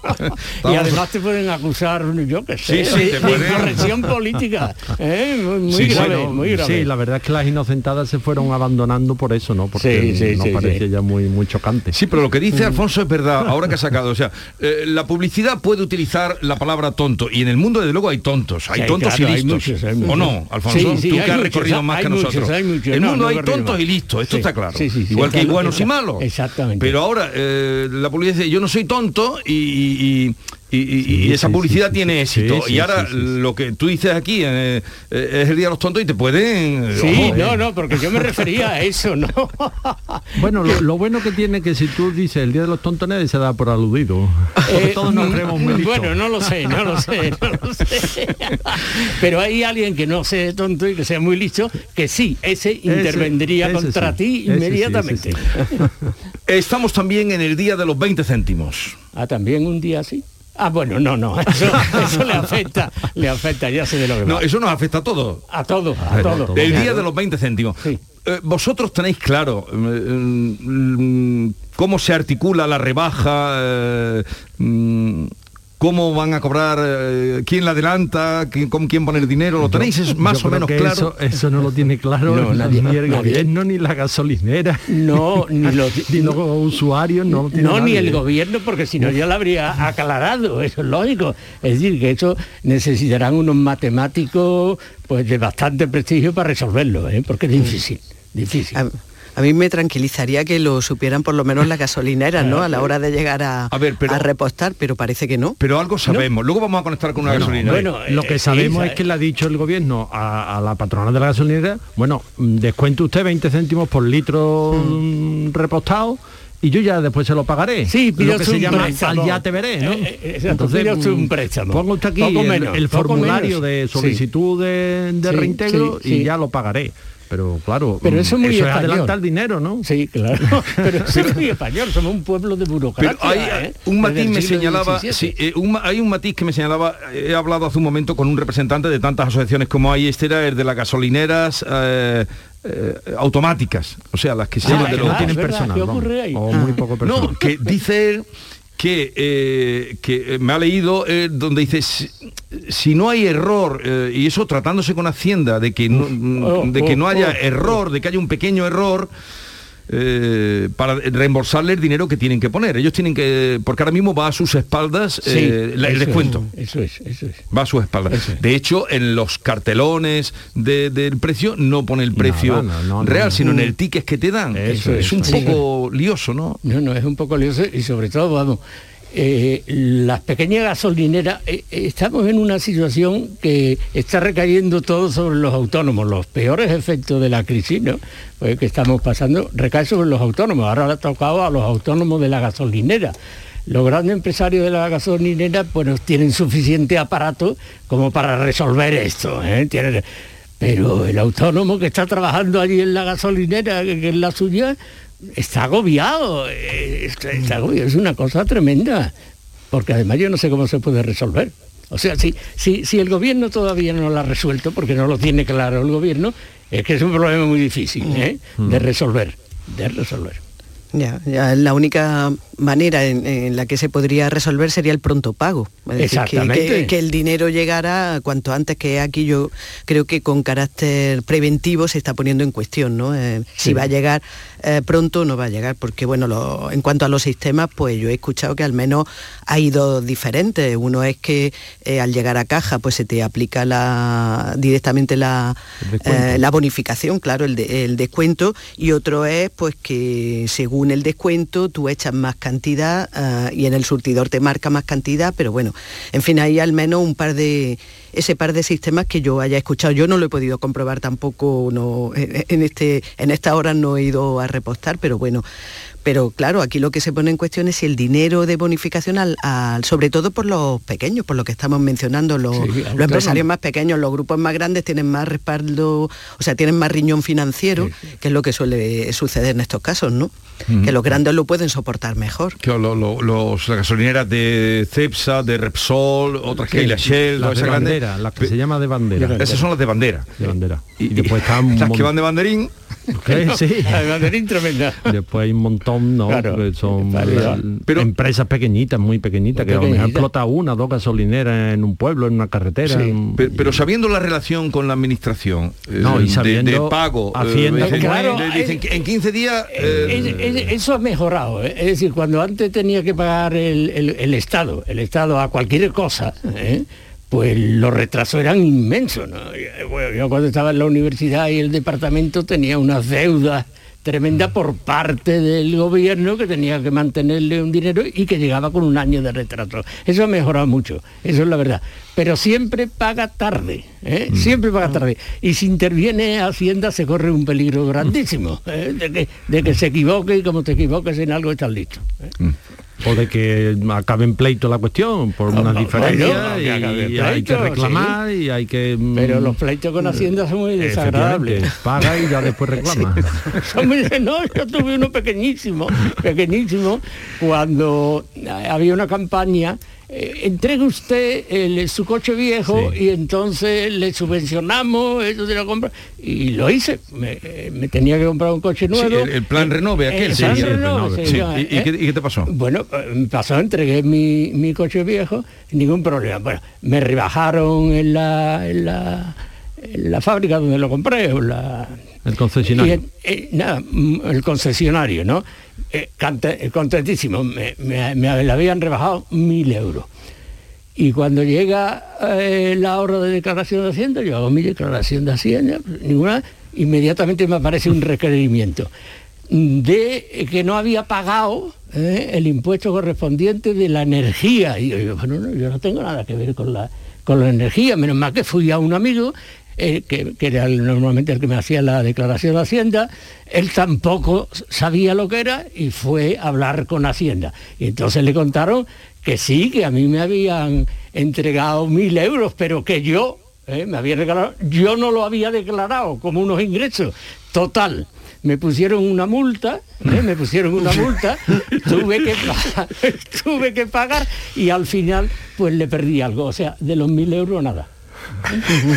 y además te pueden acusar, yo qué sé, sí, sí, de corrección política. ¿eh? Muy, grave, muy grave. Sí, la verdad es que las inocentadas se fueron abandonando por eso, ¿no? Porque nos parecía ya muy, muy chocante. Sí, pero lo que dice Alfonso es verdad, ahora que ha sacado, o sea, eh, la publicidad puede utilizar la palabra tonto y en el mundo desde luego hay tontos, hay tontos y listos. ¿O no, Alfonso? Tú que has recorrido más que nosotros. en el mundo hay tontos y listos, esto está claro. Igual que hay buenos y malos. Exactamente. Pero ahora eh, la policía dice, yo no soy tonto y, y, y- Sí, y esa sí, publicidad sí, tiene sí, éxito. sí, y ahora sí, sí, sí. lo que tú dices aquí eh, eh, es el Día de los Tontos y te pueden... eh, Sí, ojo, no, eh. no, porque yo me refería a eso, ¿no? <laughs> Bueno, lo, lo bueno que tiene que si tú dices el día de los tontos nadie se da por aludido. Eh, todos nos creemos muy listos. Bueno, no lo sé, no lo sé, no lo <laughs> sé. Pero hay alguien que no sea tonto y que sea muy listo, que sí, ese intervendría ese contra sí, ti ese sí, inmediatamente. ese sí. <laughs> Estamos también en el Día de los 20 céntimos. Ah, también un día así. Ah, bueno, no, no, <laughs> eso, eso le afecta, le afecta, ya sé de lo que va. No, eso nos afecta a todos. A todos, a todos. El Día de los 20 céntimos. Eh, Vosotros tenéis claro eh, mm, cómo se articula la rebaja, eh, mm, cómo van a cobrar, eh, quién la adelanta, quién, con quién poner dinero, lo tenéis es más Yo o creo menos que claro. Eso, eso no lo tiene claro No, nadie, ni el nadie. gobierno ni la gasolinera. No, <laughs> ni los, ni los usuarios, no lo tiene No, ni el gobierno, porque si no ya lo habría aclarado, eso es lógico. Es decir, que eso necesitarán unos matemáticos pues de bastante prestigio para resolverlo, ¿eh? porque es difícil, difícil. A, mí me tranquilizaría que lo supieran por lo menos las gasolineras, ¿no? <laughs> A la hora de llegar a, a repostar, pero parece que no. Pero algo sabemos. Luego vamos a conectar con una Bueno, gasolina. lo que sabemos es que le ha dicho el gobierno a, a la patrona de la gasolinera, bueno, mm, descuente usted 20 céntimos por litro mm, repostado y yo ya después se lo pagaré. Sí, pide lo que se un llama préstamo. al ya te veré, ¿no? Eh, eh, usted un mm, préstamo. Ponga usted aquí el, formulario menos. de Sí. solicitud de, de Sí, reintegro sí, y sí. ya lo pagaré. Pero claro, Pero eso es muy es español. adelantar dinero, ¿no? Sí, claro. <laughs> <laughs> Pero eso es muy español, somos un pueblo de burocracia. Pero hay ¿eh? un matiz me señalaba, sí, eh, un hay un matiz que me señalaba, he hablado hace un momento con un representante de tantas asociaciones como hay, este era el de las gasolineras eh, eh, automáticas, o sea, las que se Ah, de no los- tienen personal, ¿Qué ocurre ahí? O muy poco personal. No, que dice él que, eh, que eh, me ha leído eh, donde dice si, si no hay error eh, y eso tratándose con Hacienda de que no, Oh, de que no oh, haya oh, error de que haya un pequeño error eh, para reembolsarle el dinero que tienen que poner. Ellos tienen que, porque ahora mismo va a sus espaldas Sí, eh, el es, descuento. Eso es, eso es. Va a sus espaldas. De hecho, en los cartelones de- del precio no pone el precio no, no, real, no. sino en el ticket que te dan. Eso es, un poco lioso, ¿no? No, no, es un poco lioso y sobre todo, vamos, eh, las pequeñas gasolineras, eh, eh, estamos en una situación que está recayendo todo sobre los autónomos. Los peores efectos de la crisis ¿no? Pues que estamos pasando recae sobre los autónomos. Ahora le ha tocado a los autónomos de la gasolinera. Los grandes empresarios de la gasolinera pues tienen suficiente aparato como para resolver esto. ¿eh? Pero el autónomo que está trabajando allí en la gasolinera, que, que es la suya, está agobiado. eh, Está, está agobiado. Es una cosa tremenda. Porque además yo no sé cómo se puede resolver. O sea, si, si, si el gobierno todavía no lo ha resuelto, porque no lo tiene claro el gobierno, es que es un problema muy difícil ¿eh? de resolver. De resolver. Ya, ya la única manera en, en la que se podría resolver sería el pronto pago. Es decir, que- Exactamente. Que, que el dinero llegara cuanto antes, que aquí yo creo que con carácter preventivo se está poniendo en cuestión, ¿no? Eh, Sí. Si va a llegar eh, pronto no va a llegar, porque bueno, lo- en cuanto a los sistemas, pues yo he escuchado que al menos hay dos diferentes. Uno es que eh, al llegar a caja, pues se te aplica la, directamente la, eh, la bonificación, claro, el, de- el descuento, y otro es pues que según el descuento tú echas más cantidad y en el surtidor te marca más cantidad, pero bueno, en fin, hay al menos un par de ese par de sistemas que yo haya escuchado. Yo no lo he podido comprobar tampoco, no, en, este, en esta hora no he ido a repostar, pero bueno. Pero claro, aquí lo que se pone en cuestión es si el dinero de bonificación, al, al- sobre todo por los pequeños, por lo que estamos mencionando, los, Sí, los empresarios más pequeños, los grupos más grandes tienen más respaldo, o sea, tienen más riñón financiero, que es lo que suele suceder en estos casos, ¿no? Que los grandes lo pueden soportar mejor. Que lo- lo- los, las gasolineras de Cepsa, de Repsol, otras que hay, la Shell, las de bandera, las que se llama de bandera. Esas son las de bandera. De bandera. Y, después <laughs> están Las que van de banderín. Sí. <laughs> La de banderín tremenda. Después hay un montón, ¿no? Claro. Que son eh, empresas pequeñitas, muy pequeñitas, que a lo mejor explota una, dos gasolineras en un pueblo, en una carretera. Sí, en- pero, pero sabiendo la relación con la administración eh, No, y de- sabiendo de, pago, eh, Claro, dicen que en 15 días Eh, es- es- eso ha mejorado. ¿eh? Es decir, cuando antes tenía que pagar el, el- el Estado, el Estado a cualquier cosa, ¿eh? pues los retrasos eran inmensos. ¿no? Y, eh, bueno, yo cuando estaba en la universidad y el departamento tenía unas deudas tremenda por parte del gobierno que tenía que mantenerle un dinero y que llegaba con un año de retraso. Eso ha mejorado mucho, eso es la verdad. Pero siempre paga tarde, ¿eh? siempre paga tarde. Y si interviene Hacienda se corre un peligro grandísimo ¿eh? de, que, de que se equivoque y como te equivoques en algo estás listo. ¿eh? O de que acabe en pleito la cuestión por una diferencia y, hay que reclamar y hay que pero los pleitos con Hacienda son muy desagradables. paga y ya después <laughs> reclama. <laughs> Muy, no yo tuve uno pequeñísimo pequeñísimo cuando había una campaña eh, entregue usted el, su coche viejo y entonces le subvencionamos eso de la compra y lo hice me, me tenía que comprar un coche nuevo Sí, el, el plan renove aquel sí, renove, ¿Y, ¿eh? y qué, y qué te pasó? Bueno, eh, me pasó, entregué mi, mi coche viejo, ningún problema. Bueno, me rebajaron en la, en la, en la fábrica donde lo compré, o la, el concesionario eh, nada, mm, el concesionario, ¿no? Eh, eh, contentísimo, me, me- me habían rebajado mil euros. Y cuando llega eh, la hora de declaración de Hacienda, yo hago mi declaración de Hacienda, ninguna, inmediatamente me aparece un requerimiento de que no había pagado eh, el impuesto correspondiente de la energía. Y yo bueno, no, yo no tengo nada que ver con la, con la energía, menos mal que fui a un amigo eh, que, que era el- normalmente el que me hacía la declaración de Hacienda, él tampoco sabía lo que era y fue a hablar con Hacienda. Y entonces le contaron que sí, que a mí me habían entregado mil euros, pero que yo eh, me había regalado, yo no lo había declarado como unos ingresos. Total. Me pusieron una multa, eh, me pusieron una multa, <laughs> tuve que, pagar, <laughs> tuve que pagar y al final pues le perdí algo, o sea, de los mil euros nada. <laughs>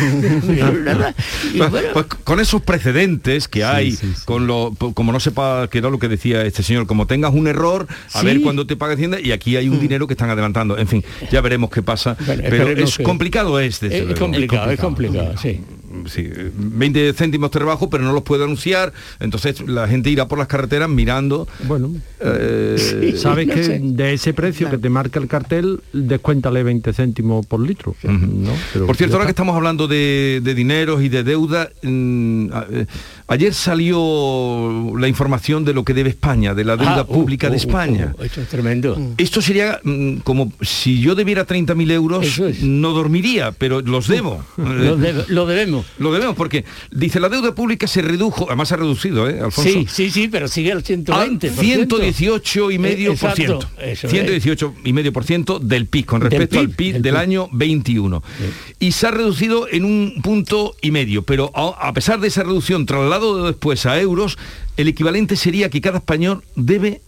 Y Pues- bueno, pues con esos precedentes que hay, con lo, como no sepa que era lo que decía este señor, como tengas un error, a Sí. ver cuándo te paga Hacienda y aquí hay un dinero que están adelantando. En fin, ya veremos qué pasa. pero es que- complicado es, desde es complicado, es complicado, sí. Sí, 20 céntimos te rebajo, pero no los puedo anunciar. Entonces la gente irá por las carreteras mirando. Bueno, eh, <laughs> sabes no que sé. de ese precio que te marca el cartel descuéntale 20 céntimos por litro ¿no? Pero Por cierto, ahora que estamos hablando de, de dineros y de deuda, mm, a- eh, ayer salió la información de lo que debe España, de la deuda Ah, uh, pública de uh, España. uh, esto es tremendo. Esto sería mm, como si yo debiera 30.000 euros, no dormiría, pero los debo. <laughs> Lo, lo debemos. Lo debemos porque dice la deuda pública se redujo, además se ha reducido, ¿eh, Alfonso? Sí, sí, sí, pero sigue al 120. Al 118 y medio por Exacto, ciento. eso es. 118 y medio por ciento del PIB con Del respecto al PIB, del del PIB. año 21. Y se ha reducido en un punto y medio, pero a, a pesar de esa reducción, trasladado después a euros, el equivalente sería que cada español debe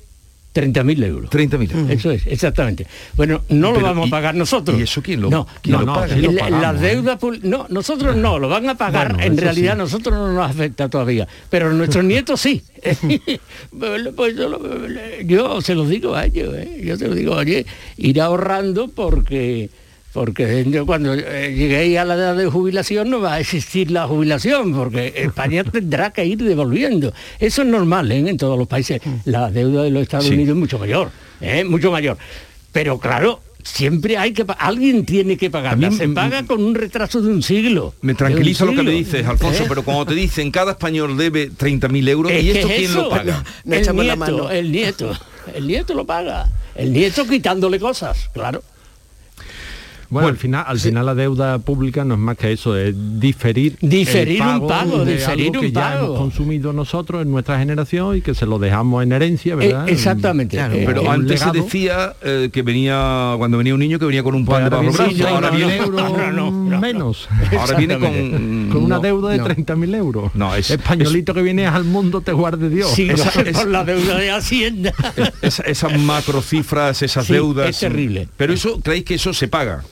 30.000 euros. 30.000 euros. Eso es, exactamente. Bueno, no lo vamos ¿y- a pagar nosotros. ¿y eso quién lo- no, quién no, lo no, paga? sí lo La- pagamos, la la deuda pública- no, nosotros no, lo van a pagar. Bueno, en realidad sí. nosotros no nos afecta todavía, pero nuestros <laughs> nietos sí. <laughs> Pues yo, lo- yo se los digo a ellos, ¿eh? yo se los digo, oye, ir ahorrando porque porque yo cuando eh, llegué a la edad de jubilación no va a existir la jubilación, porque España <laughs> tendrá que ir devolviendo. Eso es normal ¿eh? en todos los países. La deuda de los Estados Sí. Unidos es mucho mayor, ¿eh? mucho mayor. Pero claro, siempre hay que alguien tiene que pagar. Se mm, paga con un retraso de un siglo. Me tranquiliza lo que me dices, Alfonso, ¿Eh? pero cuando te dicen cada español debe 30.000 euros, Es ¿y esto es quién eso. lo paga? No el la nieto, mano. el nieto, el nieto lo paga. El nieto quitándole cosas, claro. Bueno, al final, al final la deuda pública no es más que eso, es diferir, Diferir el un pago, de diferir algo que un ya pago. hemos consumido nosotros en nuestra generación y que se lo dejamos en herencia, ¿verdad? Eh, exactamente. Claro, Eh, Pero un antes se decía eh, que venía, cuando venía un niño, que venía con un pan Pues viene, brazo. <laughs> no, ahora no, viene, no, euros no, no, menos. ahora viene Exactamente. con... Con una no, deuda de no. 30.000 euros. No, es- Españolito que viene al mundo te guarde Dios. Sí, Esa- por es- la deuda de Hacienda. Esa- esas macrocifras, esas Sí, deudas. es terrible. Pero eso, ¿creéis que eso se paga?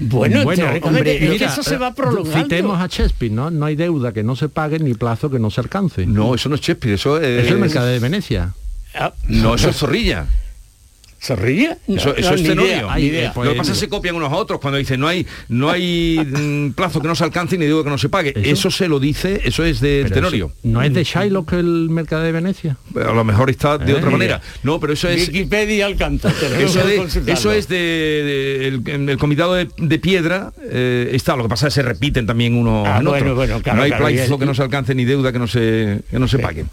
Bueno, hombre, es que eso se va eh, prolongando. Citemos a Shakespeare, ¿no? No hay deuda que no se pague ni plazo que no se alcance. No, eso no es Shakespeare, eso es... Es el mercado de Venecia. Ah, No, eso es Zorrilla. ¿Se ríe? Eso, No, eso no, es idea, idea. Lo que pasa es que se copian unos a otros cuando dicen no hay no hay <laughs> mm, plazo que no se alcance ni digo que no se pague. Eso, se lo dice, eso es de Pero tenorio. eso- ¿No es de Shylock el mercado de Venecia? A lo mejor está de Eh, otra ni manera. No, pero eso es Wikipedia alcanza. tenemos <laughs> eso, de- es de, de- el, en el comitado de, de piedra eh, está. Lo que pasa es que se repiten también unos Ah, en bueno, otros. bueno, claro, no hay claro, plazo que no se alcance ni deuda que no se que no se pague.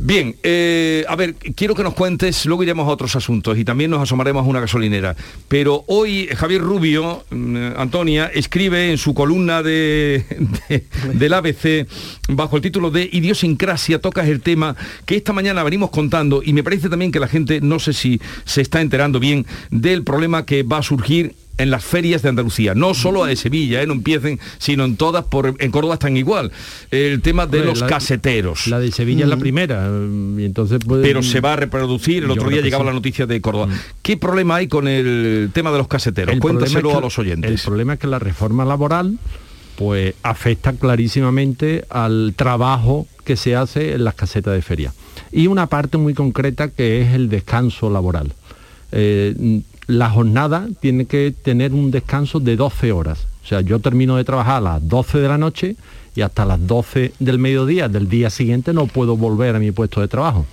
Bien, eh, a ver, quiero que nos cuentes, luego iremos a otros asuntos y también nos asomaremos a una gasolinera. Pero hoy Javier Rubio, mm, Antonia, escribe en su columna de, de- del ABC, bajo el título de Idiosincrasia, tocas el tema que esta mañana venimos contando y me parece también que la gente, no sé si se está enterando bien del problema que va a surgir en las ferias de Andalucía, no solo de <laughs> Sevilla, eh, no empiecen, sino en todas, por, en Córdoba están igual. El tema de los la- caseteros. La de Sevilla es la Mm. primera. mm, Y entonces pues, pero se va a reproducir. El Yo otro día llegaba sí. Mm. la noticia de Córdoba. ¿Qué problema hay con el tema de los caseteros? El Cuéntaselo es que- a los oyentes. El problema es que la reforma laboral pues afecta clarísimamente al trabajo que se hace en las casetas de feria. Y una parte muy concreta que es el descanso laboral. Eh, la jornada tiene que tener un descanso de 12 horas. O sea, yo termino de trabajar a las 12 de la noche y hasta las 12 del mediodía del día siguiente no puedo volver a mi puesto de trabajo.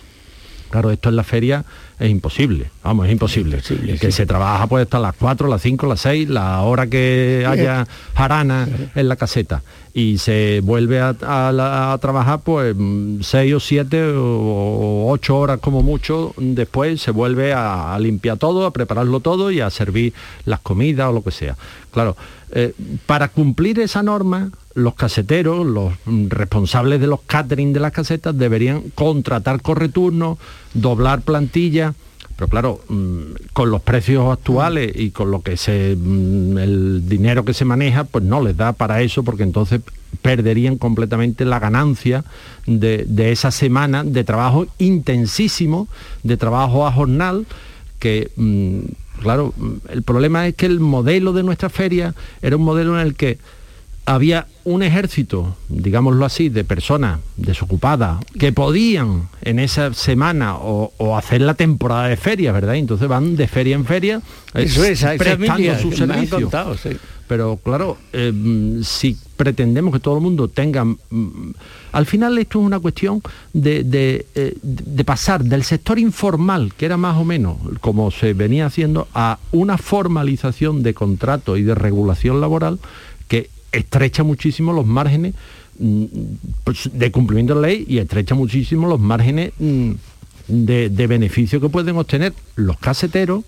Claro, esto en la feria es imposible, vamos, es imposible. que se trabaja pues hasta las 4, las 5, las 6, la hora que haya jarana en la caseta. Y se vuelve a, a la- a trabajar pues 6 o 7 o 8 horas como mucho, después se vuelve a, a limpiar todo, a prepararlo todo y a servir las comidas o lo que sea. Claro, eh, para cumplir esa norma, los caseteros, los responsables de los catering de las casetas deberían contratar correturnos, doblar plantilla, pero claro, mm, con los precios actuales y con lo que se mm, el dinero que se maneja, pues no les da para eso, porque entonces perderían completamente la ganancia de, de esa semana de trabajo intensísimo, de trabajo a jornal, que mm, claro, el problema es que el modelo de nuestra feria era un modelo en el que había un ejército, digámoslo así, de personas desocupadas que podían en esa semana o, o hacer la temporada de feria, ¿verdad? Entonces van de feria en feria eh, Eso es, prestando familia su que me han servicio. contado, sí. Pero claro, eh, si pretendemos que todo el mundo tenga... mm, al final esto es una cuestión de, de, eh, de pasar del sector informal, que era más o menos como se venía haciendo, a una formalización de contrato y de regulación laboral estrecha muchísimo los márgenes mm, pues, de cumplimiento de la ley y estrecha muchísimo los márgenes mm, de, de beneficio que pueden obtener los caseteros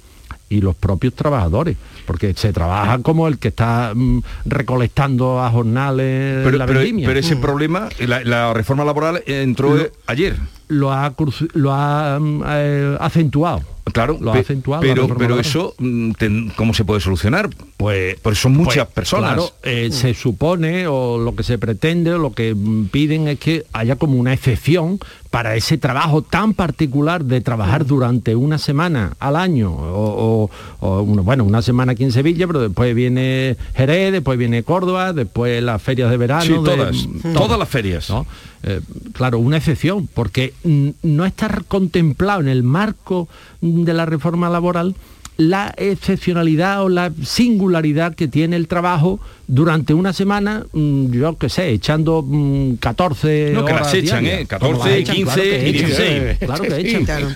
y los propios trabajadores, porque se trabaja como el que está mm, recolectando a jornales Pero, la pero- ese problema, la, la reforma laboral entró ayer. Lo ha, lo ha mm, eh, acentuado. Claro, lo ha acentuado. pero, pero eso, mm, ¿cómo se puede solucionar? Pues, pues son muchas Pues, personas. Claro, eh, se supone o lo que se pretende o lo que mm, piden es que haya como una excepción para ese trabajo tan particular de trabajar durante una semana al año o, o- o, una- bueno una semana aquí en Sevilla pero después viene Jerez después viene Córdoba después las ferias de verano Sí, de- todas, mm, todas las ferias. ¿no? Eh, claro, una excepción, porque mm, no está contemplado en el marco mm, de la reforma laboral la excepcionalidad o la singularidad que tiene el trabajo durante una semana, mm, yo qué sé, echando mm, 14 No, que horas las echan, diarias. ¿eh? Como 14, las echan, 15 claro echan. 16. Claro que echan. Claro.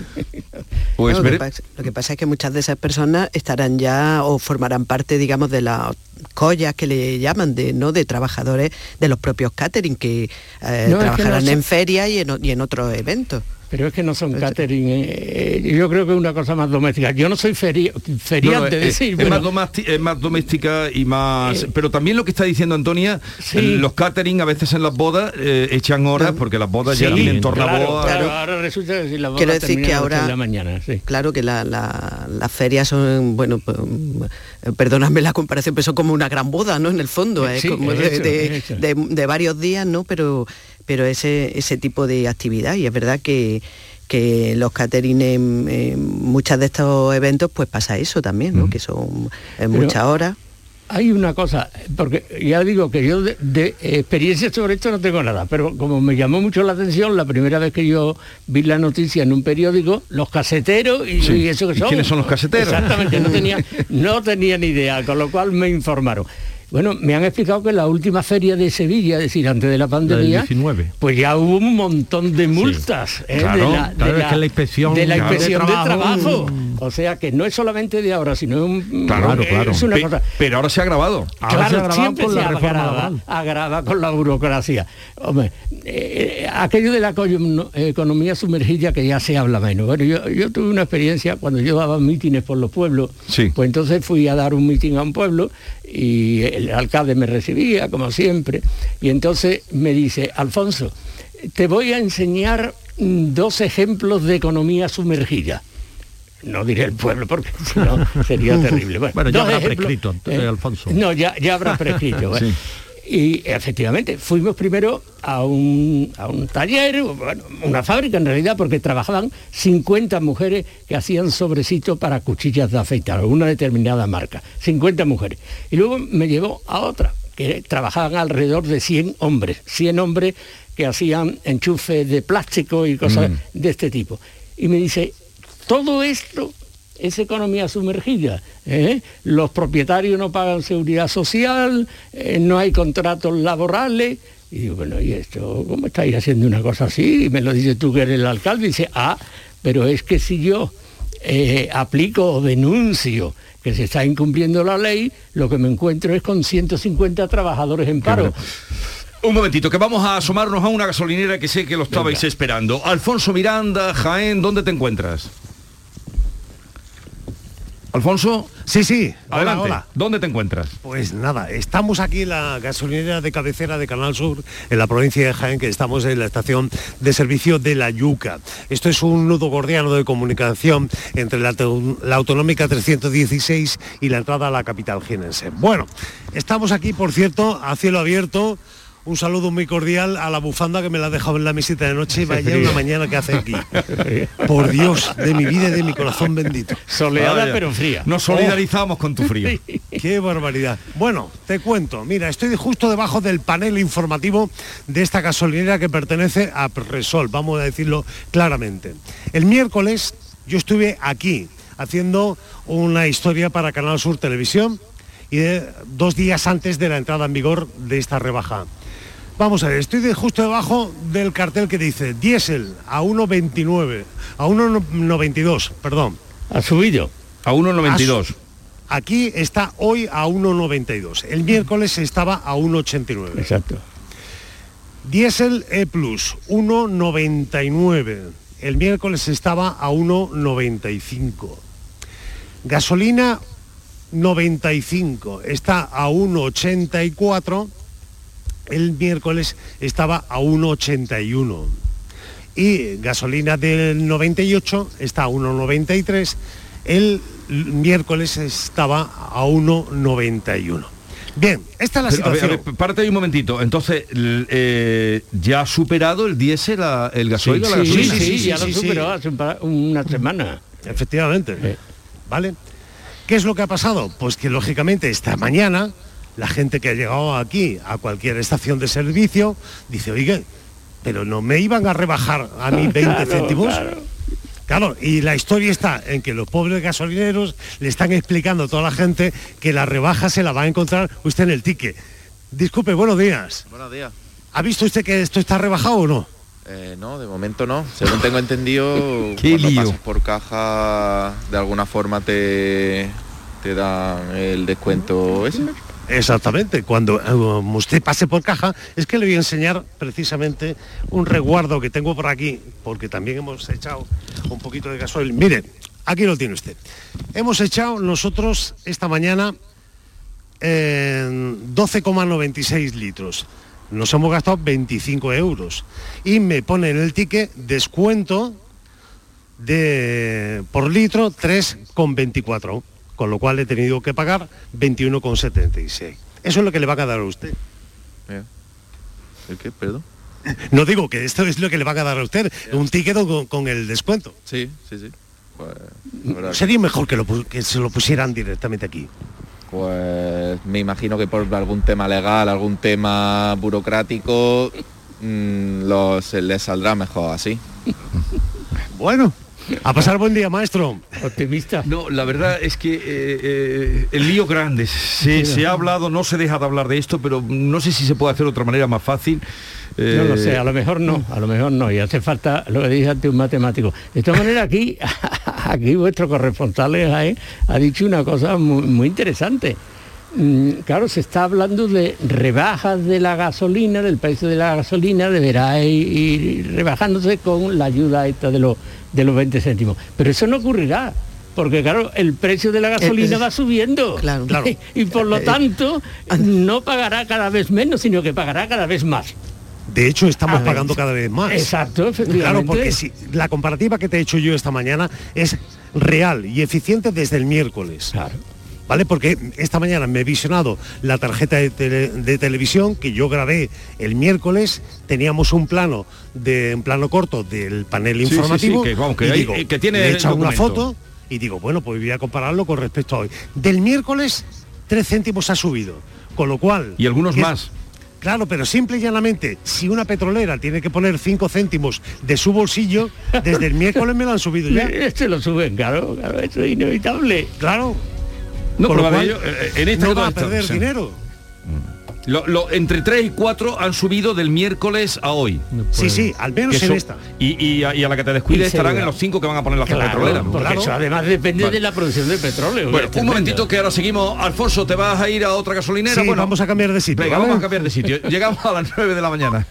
Pues lo, que pasa, lo que pasa es que muchas de esas personas estarán ya o formarán parte, digamos, de las collas que le llaman de no de trabajadores de los propios catering que eh, No, es que trabajarán no en ferias y en, y en otros eventos. Pero es que no son catering, eh, eh, yo creo que es una cosa más doméstica. Yo no soy feri- feriante, No, no, es, decir, es pero- más domasti- es más doméstica y más... pero también lo que está diciendo Antonia, eh, los catering a veces en las bodas eh, echan horas porque las bodas ya Sí, tienen tornaboda. claro, claro, ahora resulta que si la boda Quiero decir que a las ahora, la mañana, sí. claro que la- la- las ferias son, bueno, pues, perdóname la comparación, pero son como una gran boda, ¿no? En el fondo, como es de, eso, de- es eso. de- de varios días, ¿no? Pero, pero ese, ese tipo de actividad, y es verdad que que los catering en, en muchos de estos eventos pues pasa eso también, ¿no? Que son en muchas horas. hay una cosa, porque ya digo que yo de, de experiencia sobre esto no tengo nada, pero como me llamó mucho la atención la primera vez que yo vi la noticia en un periódico, los caseteros y, Sí. y eso que ¿Y son. quiénes son los caseteros? Exactamente, no tenía, <laughs> no tenía ni idea, con lo cual me informaron. Bueno, me han explicado que en la última feria de Sevilla, es decir, antes de la pandemia, 19. pues ya hubo un montón de multas ¿eh? Claro, de la, claro, de es que la inspección de la de inspección de trabajo- trabajo. O sea que no es solamente de ahora, sino un, Claro, eh, claro. es una Pe- cosa. pero ahora se ha grabado. Claro, siempre se agrava, agrava con la burocracia. Hombre, eh, aquello de la co- economía sumergida que ya se habla menos. Bueno, yo, yo tuve una experiencia cuando yo daba mítines por los pueblos. Pues entonces fui a dar un mítin a un pueblo y el alcalde me recibía, como siempre. Y entonces me dice, Alfonso, te voy a enseñar mm, dos ejemplos de economía sumergida. No diré el pueblo porque si no sería terrible. <laughs> Bueno, ya habrá ejemplos, prescrito, eh, Alfonso. No, ya, ya habrá <laughs> prescrito. Sí. Y efectivamente, fuimos primero a un, a un taller, bueno, una fábrica en realidad, porque trabajaban 50 mujeres que hacían sobrecitos para cuchillas de afeitar, una determinada marca. 50 mujeres. Y luego me llevó a otra, que trabajaban alrededor de 100 hombres. 100 hombres que hacían enchufes de plástico y cosas Mm. de este tipo. Y me dice, todo esto es economía sumergida. ¿eh? Los propietarios no pagan seguridad social, eh, no hay contratos laborales. Y digo, bueno, ¿y esto cómo estáis haciendo una cosa así? Y me lo dice tú que eres el alcalde. Y dice, ah, pero es que si yo eh, aplico o denuncio que se está incumpliendo la ley, lo que me encuentro es con 150 trabajadores en paro. Un momentito, que vamos a asomarnos a una gasolinera que sé que lo estabais esperando. Alfonso Miranda, Jaén, ¿dónde te encuentras? Alfonso. Sí, sí. Hola, Adelante. hola. ¿Dónde te encuentras? Pues nada, estamos aquí en la gasolinera de cabecera de Canal Sur, en la provincia de Jaén, que estamos en la estación de servicio de La Yuca. Esto es un nudo gordiano de comunicación entre la autonómica 316 y la entrada a la capital jienense. Bueno, estamos aquí, por cierto, a cielo abierto. Un saludo muy cordial a la bufanda que me la ha dejado en la mesita de noche. Vaya una mañana que hace aquí. <laughs> Por Dios, de mi vida y de mi corazón bendito. Soleada, pero fría. Nos solidarizamos con tu frío. <laughs> Qué barbaridad. Bueno, te cuento. Mira, estoy justo debajo del panel informativo de esta gasolinera que pertenece a Resol, vamos a decirlo claramente. El miércoles yo estuve aquí haciendo una historia para Canal Sur Televisión y de- dos días antes de la entrada en vigor de esta rebaja. Vamos a ver, estoy de- justo debajo del cartel que dice diésel a 1,29, a 1,92, perdón. Ha subido. A 1,92. Aquí está hoy a 1,92. El miércoles estaba a 1,89. Exacto. Diésel E Plus, 1,99. El miércoles estaba a 1,95. Gasolina 95, está a 1,84. El miércoles estaba a 1,81. Y gasolina del 98 está a 1,93. El miércoles estaba a 1,91. Bien, esta es la Pero, a ver, situación. a ver, párate ahí un momentito. Entonces, eh, ¿ya ha superado el diésel a- el gasoil? a la sí, gasolina? sí, ya lo superó hace una semana. Efectivamente. ¿Vale? ¿Qué es lo que ha pasado? Pues que lógicamente esta mañana la gente que ha llegado aquí a cualquier estación de servicio dice, oiga, pero no me iban a rebajar a mí <laughs> 20 Claro, céntimos. claro. Claro, y la historia está en que los pobres gasolineros le están explicando a toda la gente que la rebaja se la va a encontrar usted en el ticket. Disculpe, buenos días. Buenos días. ¿Ha visto usted que esto está rebajado o no? Eh, no, de momento no. Según tengo entendido, <laughs> Qué cuando lío. pasas por caja, de alguna forma te, te dan el descuento ese. Exactamente, cuando eh, usted pase por caja, es que le voy a enseñar precisamente un resguardo que tengo por aquí, porque también hemos echado un poquito de gasoil. Mire, aquí lo tiene usted. Hemos echado nosotros esta mañana en 12,96 litros. Nos hemos gastado 25 euros. Y me pone en el ticket descuento de por litro 3,24, con lo cual he tenido que pagar 21,76. Eso es lo que le va a dar a usted. ¿El qué? Perdón. <laughs> No digo que esto es lo que le va a dar a usted, un ticket con, con el descuento. Sí, sí, sí. Pues, que- Sería mejor que, lo que se lo pusieran directamente aquí. Pues me imagino que por algún tema legal, algún tema burocrático, mm, los, les saldrá mejor así. <laughs> Bueno, a pasar buen día, maestro. Optimista. No, la verdad es que eh, eh, el lío grande. Se, se ha hablado, no se deja de hablar de esto, pero no sé si se puede hacer de otra manera más fácil. No lo sé, Eh, a lo mejor no, a lo mejor no, y hace falta lo que dije antes un matemático. De todas maneras aquí, <laughs> aquí vuestro corresponsal Jaén ha dicho una cosa muy, muy interesante. Mm, Claro, se está hablando de rebajas de la gasolina, del precio de la gasolina, deberá ir, ir rebajándose con la ayuda esta de los, de los 20 céntimos. Pero eso no ocurrirá. Porque claro, el precio de la gasolina va subiendo. Claro, <laughs> claro. Y por lo tanto, no pagará cada vez menos, sino que pagará cada vez más. De hecho, estamos pagando cada vez más. Exacto, efectivamente. Claro, porque si la comparativa que te he hecho yo esta mañana es real y eficiente desde el miércoles. ¿Vale? Porque esta mañana me he visionado la tarjeta de, tele- de televisión que yo grabé el miércoles. Teníamos un plano de un plano corto del panel Sí, sí, informativo. sí, que, vamos, que y hay- digo, que tiene he el echado una foto y digo, bueno, pues voy a compararlo con respecto a hoy. Del miércoles, tres céntimos ha subido. Con lo cual. Y algunos es- más. Claro, pero simple y llanamente, si una petrolera tiene que poner 5 céntimos de su bolsillo, desde el miércoles me lo han subido ya. <laughs> Este lo suben, claro, claro, eso es inevitable. Claro. No, lo pero cual, ello, eh, en este no va a perder dinero. Lo- lo- entre 3 y 4 han subido del miércoles a hoy. Sí, sí, al menos Que en eso- esta. Y, y a, y a la que te descuides estarán en los 5 que van a poner la Claro, petrolera. porque eso además depende Vale. de la producción de petróleo. Bueno, un momentito que ahora seguimos. Alfonso, ¿te vas a ir a otra gasolinera? Sí, bueno, vamos a cambiar de sitio. Venga, ¿vale? vamos a cambiar de sitio. <laughs> Llegamos a las 9 de la mañana.